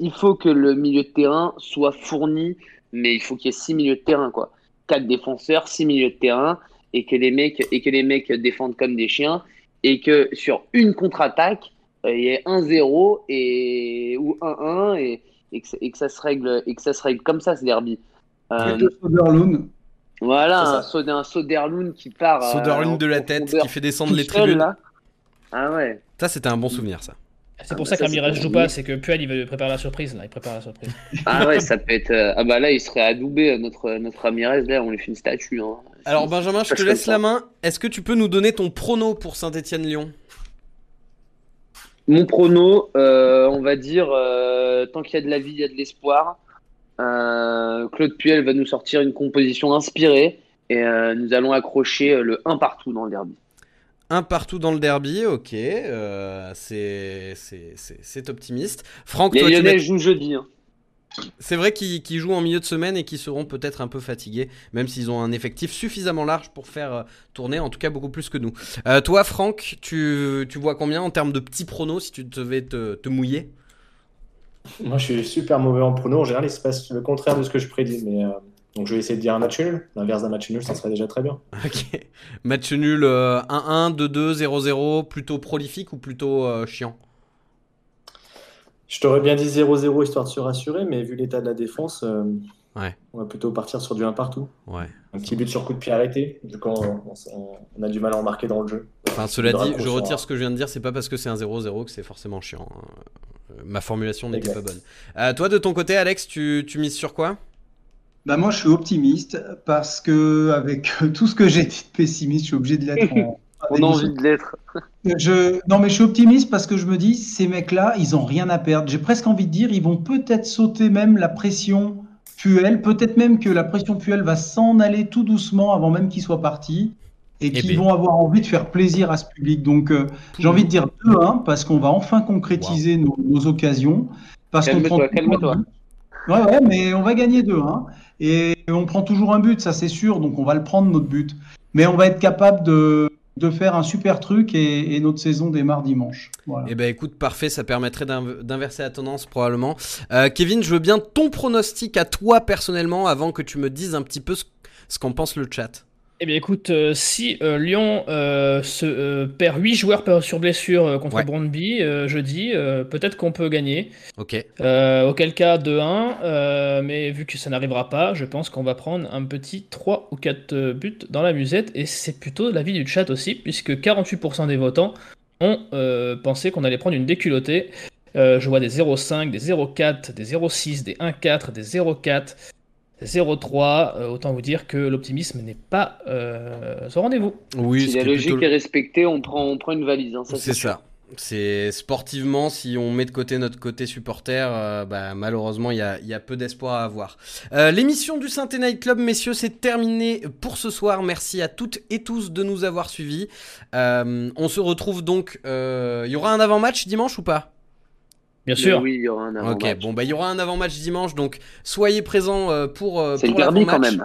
D: il faut que le milieu de terrain soit fourni, mais il faut qu'il y ait six milieux de terrain, quoi. Quatre défenseurs, six milieux de terrain, et que les mecs, et que les mecs défendent comme des chiens, et que sur une contre-attaque, euh, il y ait 1-0 et ou 1-1 et, et, que, ça- et que ça se règle et que ça se règle comme ça ce derby. Euh,
E: Soderlund,
D: voilà, un, un Soderlund qui part. euh,
B: Soderlund de la tête qui fait descendre les
D: seul,
B: tribunes.
D: là. Ah ouais.
B: Ça, c'était un bon souvenir, ça.
F: C'est
D: Ah,
F: pour
D: bah
F: ça
D: ça, c'est
F: joue
D: pas
F: c'est que Puel il veut préparer la surprise là, il prépare la surprise.
D: Ah ouais, ça peut être. euh, Ah bah là, il serait adoubé, notre, notre Ramirez, là, on lui fait une statue. Hein.
B: Alors, Benjamin, je te laisse la main. Est-ce que tu peux nous donner ton prono pour Saint-Etienne-Lyon
D: Mon prono, euh, on va dire, euh, tant qu'il y a de la vie, il y a de l'espoir. Euh, Claude Puel va nous sortir une composition inspirée et euh, nous allons accrocher euh, le 1 partout dans le derby.
B: Un partout dans le derby, ok. euh, c'est c'est- c'est- c'est optimiste. Franck,
D: Les
B: toi, tu
D: Lyonnais
B: mets-
D: jouent jeudi. hein.
B: c'est vrai qu'ils qu'ils jouent en milieu de semaine et qu'ils seront peut-être un peu fatigués, même s'ils ont un effectif suffisamment large pour faire euh, tourner, en tout cas beaucoup plus que nous. Euh, toi, Franck, tu, tu vois combien en termes de petits pronos si tu devais te, te mouiller?
C: Moi, je suis super mauvais en prono. En général, il se passe le contraire de ce que je prédis. Mais, euh, donc, je vais essayer de dire un match nul. L'inverse d'un match nul, ça serait déjà très bien.
B: Ok. Match nul euh, 1-1, 2-2, 0-0, plutôt prolifique ou plutôt euh, chiant?
C: Je t'aurais bien dit 0-0 histoire de se rassurer, mais vu l'état de la défense, euh,
B: Ouais.
C: on va plutôt partir sur du 1 partout.
B: Ouais.
C: Un petit but sur coup de pied arrêté. Du coup, on, a du mal à en marquer dans le jeu.
B: Enfin, cela dit, je retire ce que je viens de dire, c'est pas parce que c'est un 0-0 que c'est forcément chiant. hein. Euh, Ma formulation n'était pas bonne. Euh, toi, de ton côté, Alex, tu, tu mises sur quoi?
E: Bah moi je suis optimiste parce que avec tout ce que j'ai dit de pessimiste, je suis obligé de l'être en,
D: On a envie de l'être.
E: Je... Non, mais je suis optimiste parce que je me dis, ces mecs-là, ils ont rien à perdre. J'ai presque envie de dire, ils vont peut-être sauter même la pression Puel. Peut-être même que la pression Puel va s'en aller tout doucement avant même qu'ils soient partis et qu'ils
B: ben.
E: vont avoir envie de faire plaisir à ce public. Donc, euh, j'ai envie de dire 2-1 parce qu'on va enfin concrétiser nos, nos occasions. Parce qu'on prend
D: calme-toi.
E: Ouais, ouais, mais on va gagner 2-1. Et on prend toujours un but, ça c'est sûr. Donc, on va le prendre, notre but. Mais on va être capable de, faire un super truc et, notre saison démarre dimanche. Voilà.
B: Eh ben écoute, parfait, ça permettrait d'inv- d'inverser la tendance probablement. Euh, Kevin, je veux bien ton pronostic à toi personnellement avant que tu me dises un petit peu ce qu'en pense le chat.
F: Eh bien écoute, euh, si euh, Lyon euh, se, perd 8 joueurs sur blessure contre
B: Ouais.
F: Brøndby euh, jeudi, peut-être qu'on peut gagner.
B: Ok.
F: Auquel cas 2-1, euh, mais vu que ça n'arrivera pas, je pense qu'on va prendre un petit 3 ou 4 euh, buts dans la musette, et c'est plutôt l'avis du chat aussi, puisque 48% des votants ont pensé qu'on allait prendre une déculottée. Je vois des 0,5, des 0,4, des 0,6, des 1,4, des 0,4, des 0,3. Euh, autant vous dire que l'optimisme n'est pas euh, au rendez-vous.
B: Oui,
D: si la logique
B: plutôt-
D: est respectée, on prend, on prend une valise. hein,
B: c'est ça. C'est sportivement, si on met de côté notre côté supporter, euh, bah, malheureusement, il y a, y a, peu d'espoir à avoir. Euh, L'émission du Saint Night Club, messieurs, c'est terminé pour ce soir. Merci à toutes et tous de nous avoir suivis. Euh, on se retrouve donc. Il y aura un avant-match dimanche ou pas?
F: Bien sûr.
D: Oui, il y aura un avant-match.
B: Ok, bon, bah, il y aura un avant-match dimanche, donc soyez présents pour.
D: c'est le derby quand même.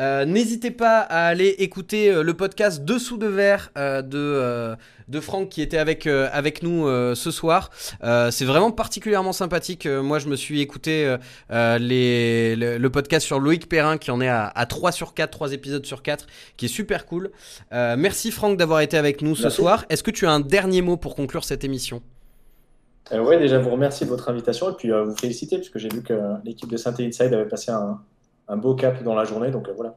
B: Euh, n'hésitez pas à aller écouter euh, le podcast Dessous de verre euh, de, de Franck qui était avec, avec nous ce soir. c'est vraiment particulièrement sympathique. moi, je me suis écouté les, le, podcast sur Loïc Perrin qui en est à, à, 3 sur 4, 3 épisodes sur 4, qui est super cool. merci Franck d'avoir été avec nous ce soir. Est-ce que tu as un dernier mot pour conclure cette émission?
C: Oui, déjà vous remercier de votre invitation et puis vous féliciter puisque j'ai vu que l'équipe de Saint Inside avait passé un, un beau cap dans la journée. Donc euh, voilà,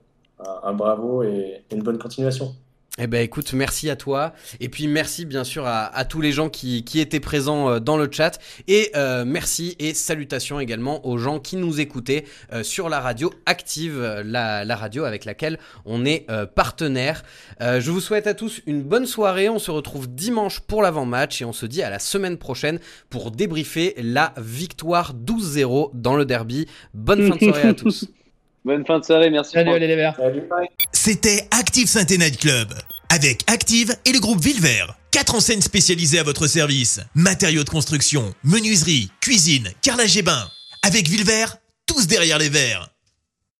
C: un, bravo et, une bonne continuation.
B: Eh ben écoute, merci à toi et puis merci bien sûr à, tous les gens qui, étaient présents euh, dans le chat et euh, merci et salutations également aux gens qui nous écoutaient sur la radio active, la, la, radio avec laquelle on est partenaire. je vous souhaite à tous une bonne soirée, on se retrouve dimanche pour l'avant-match et on se dit à la semaine prochaine pour débriefer la victoire 12-0 dans le derby. Bonne fin de soirée à tous.
D: Bonne fin de soirée, merci.
F: Salut les verts.
A: C'était Active saint Night Club. Avec Active et le groupe Villevert. Quatre enseignes spécialisées à votre service. Matériaux de construction, menuiserie, cuisine, carrelage et bain. Avec Villevert, tous derrière les verres.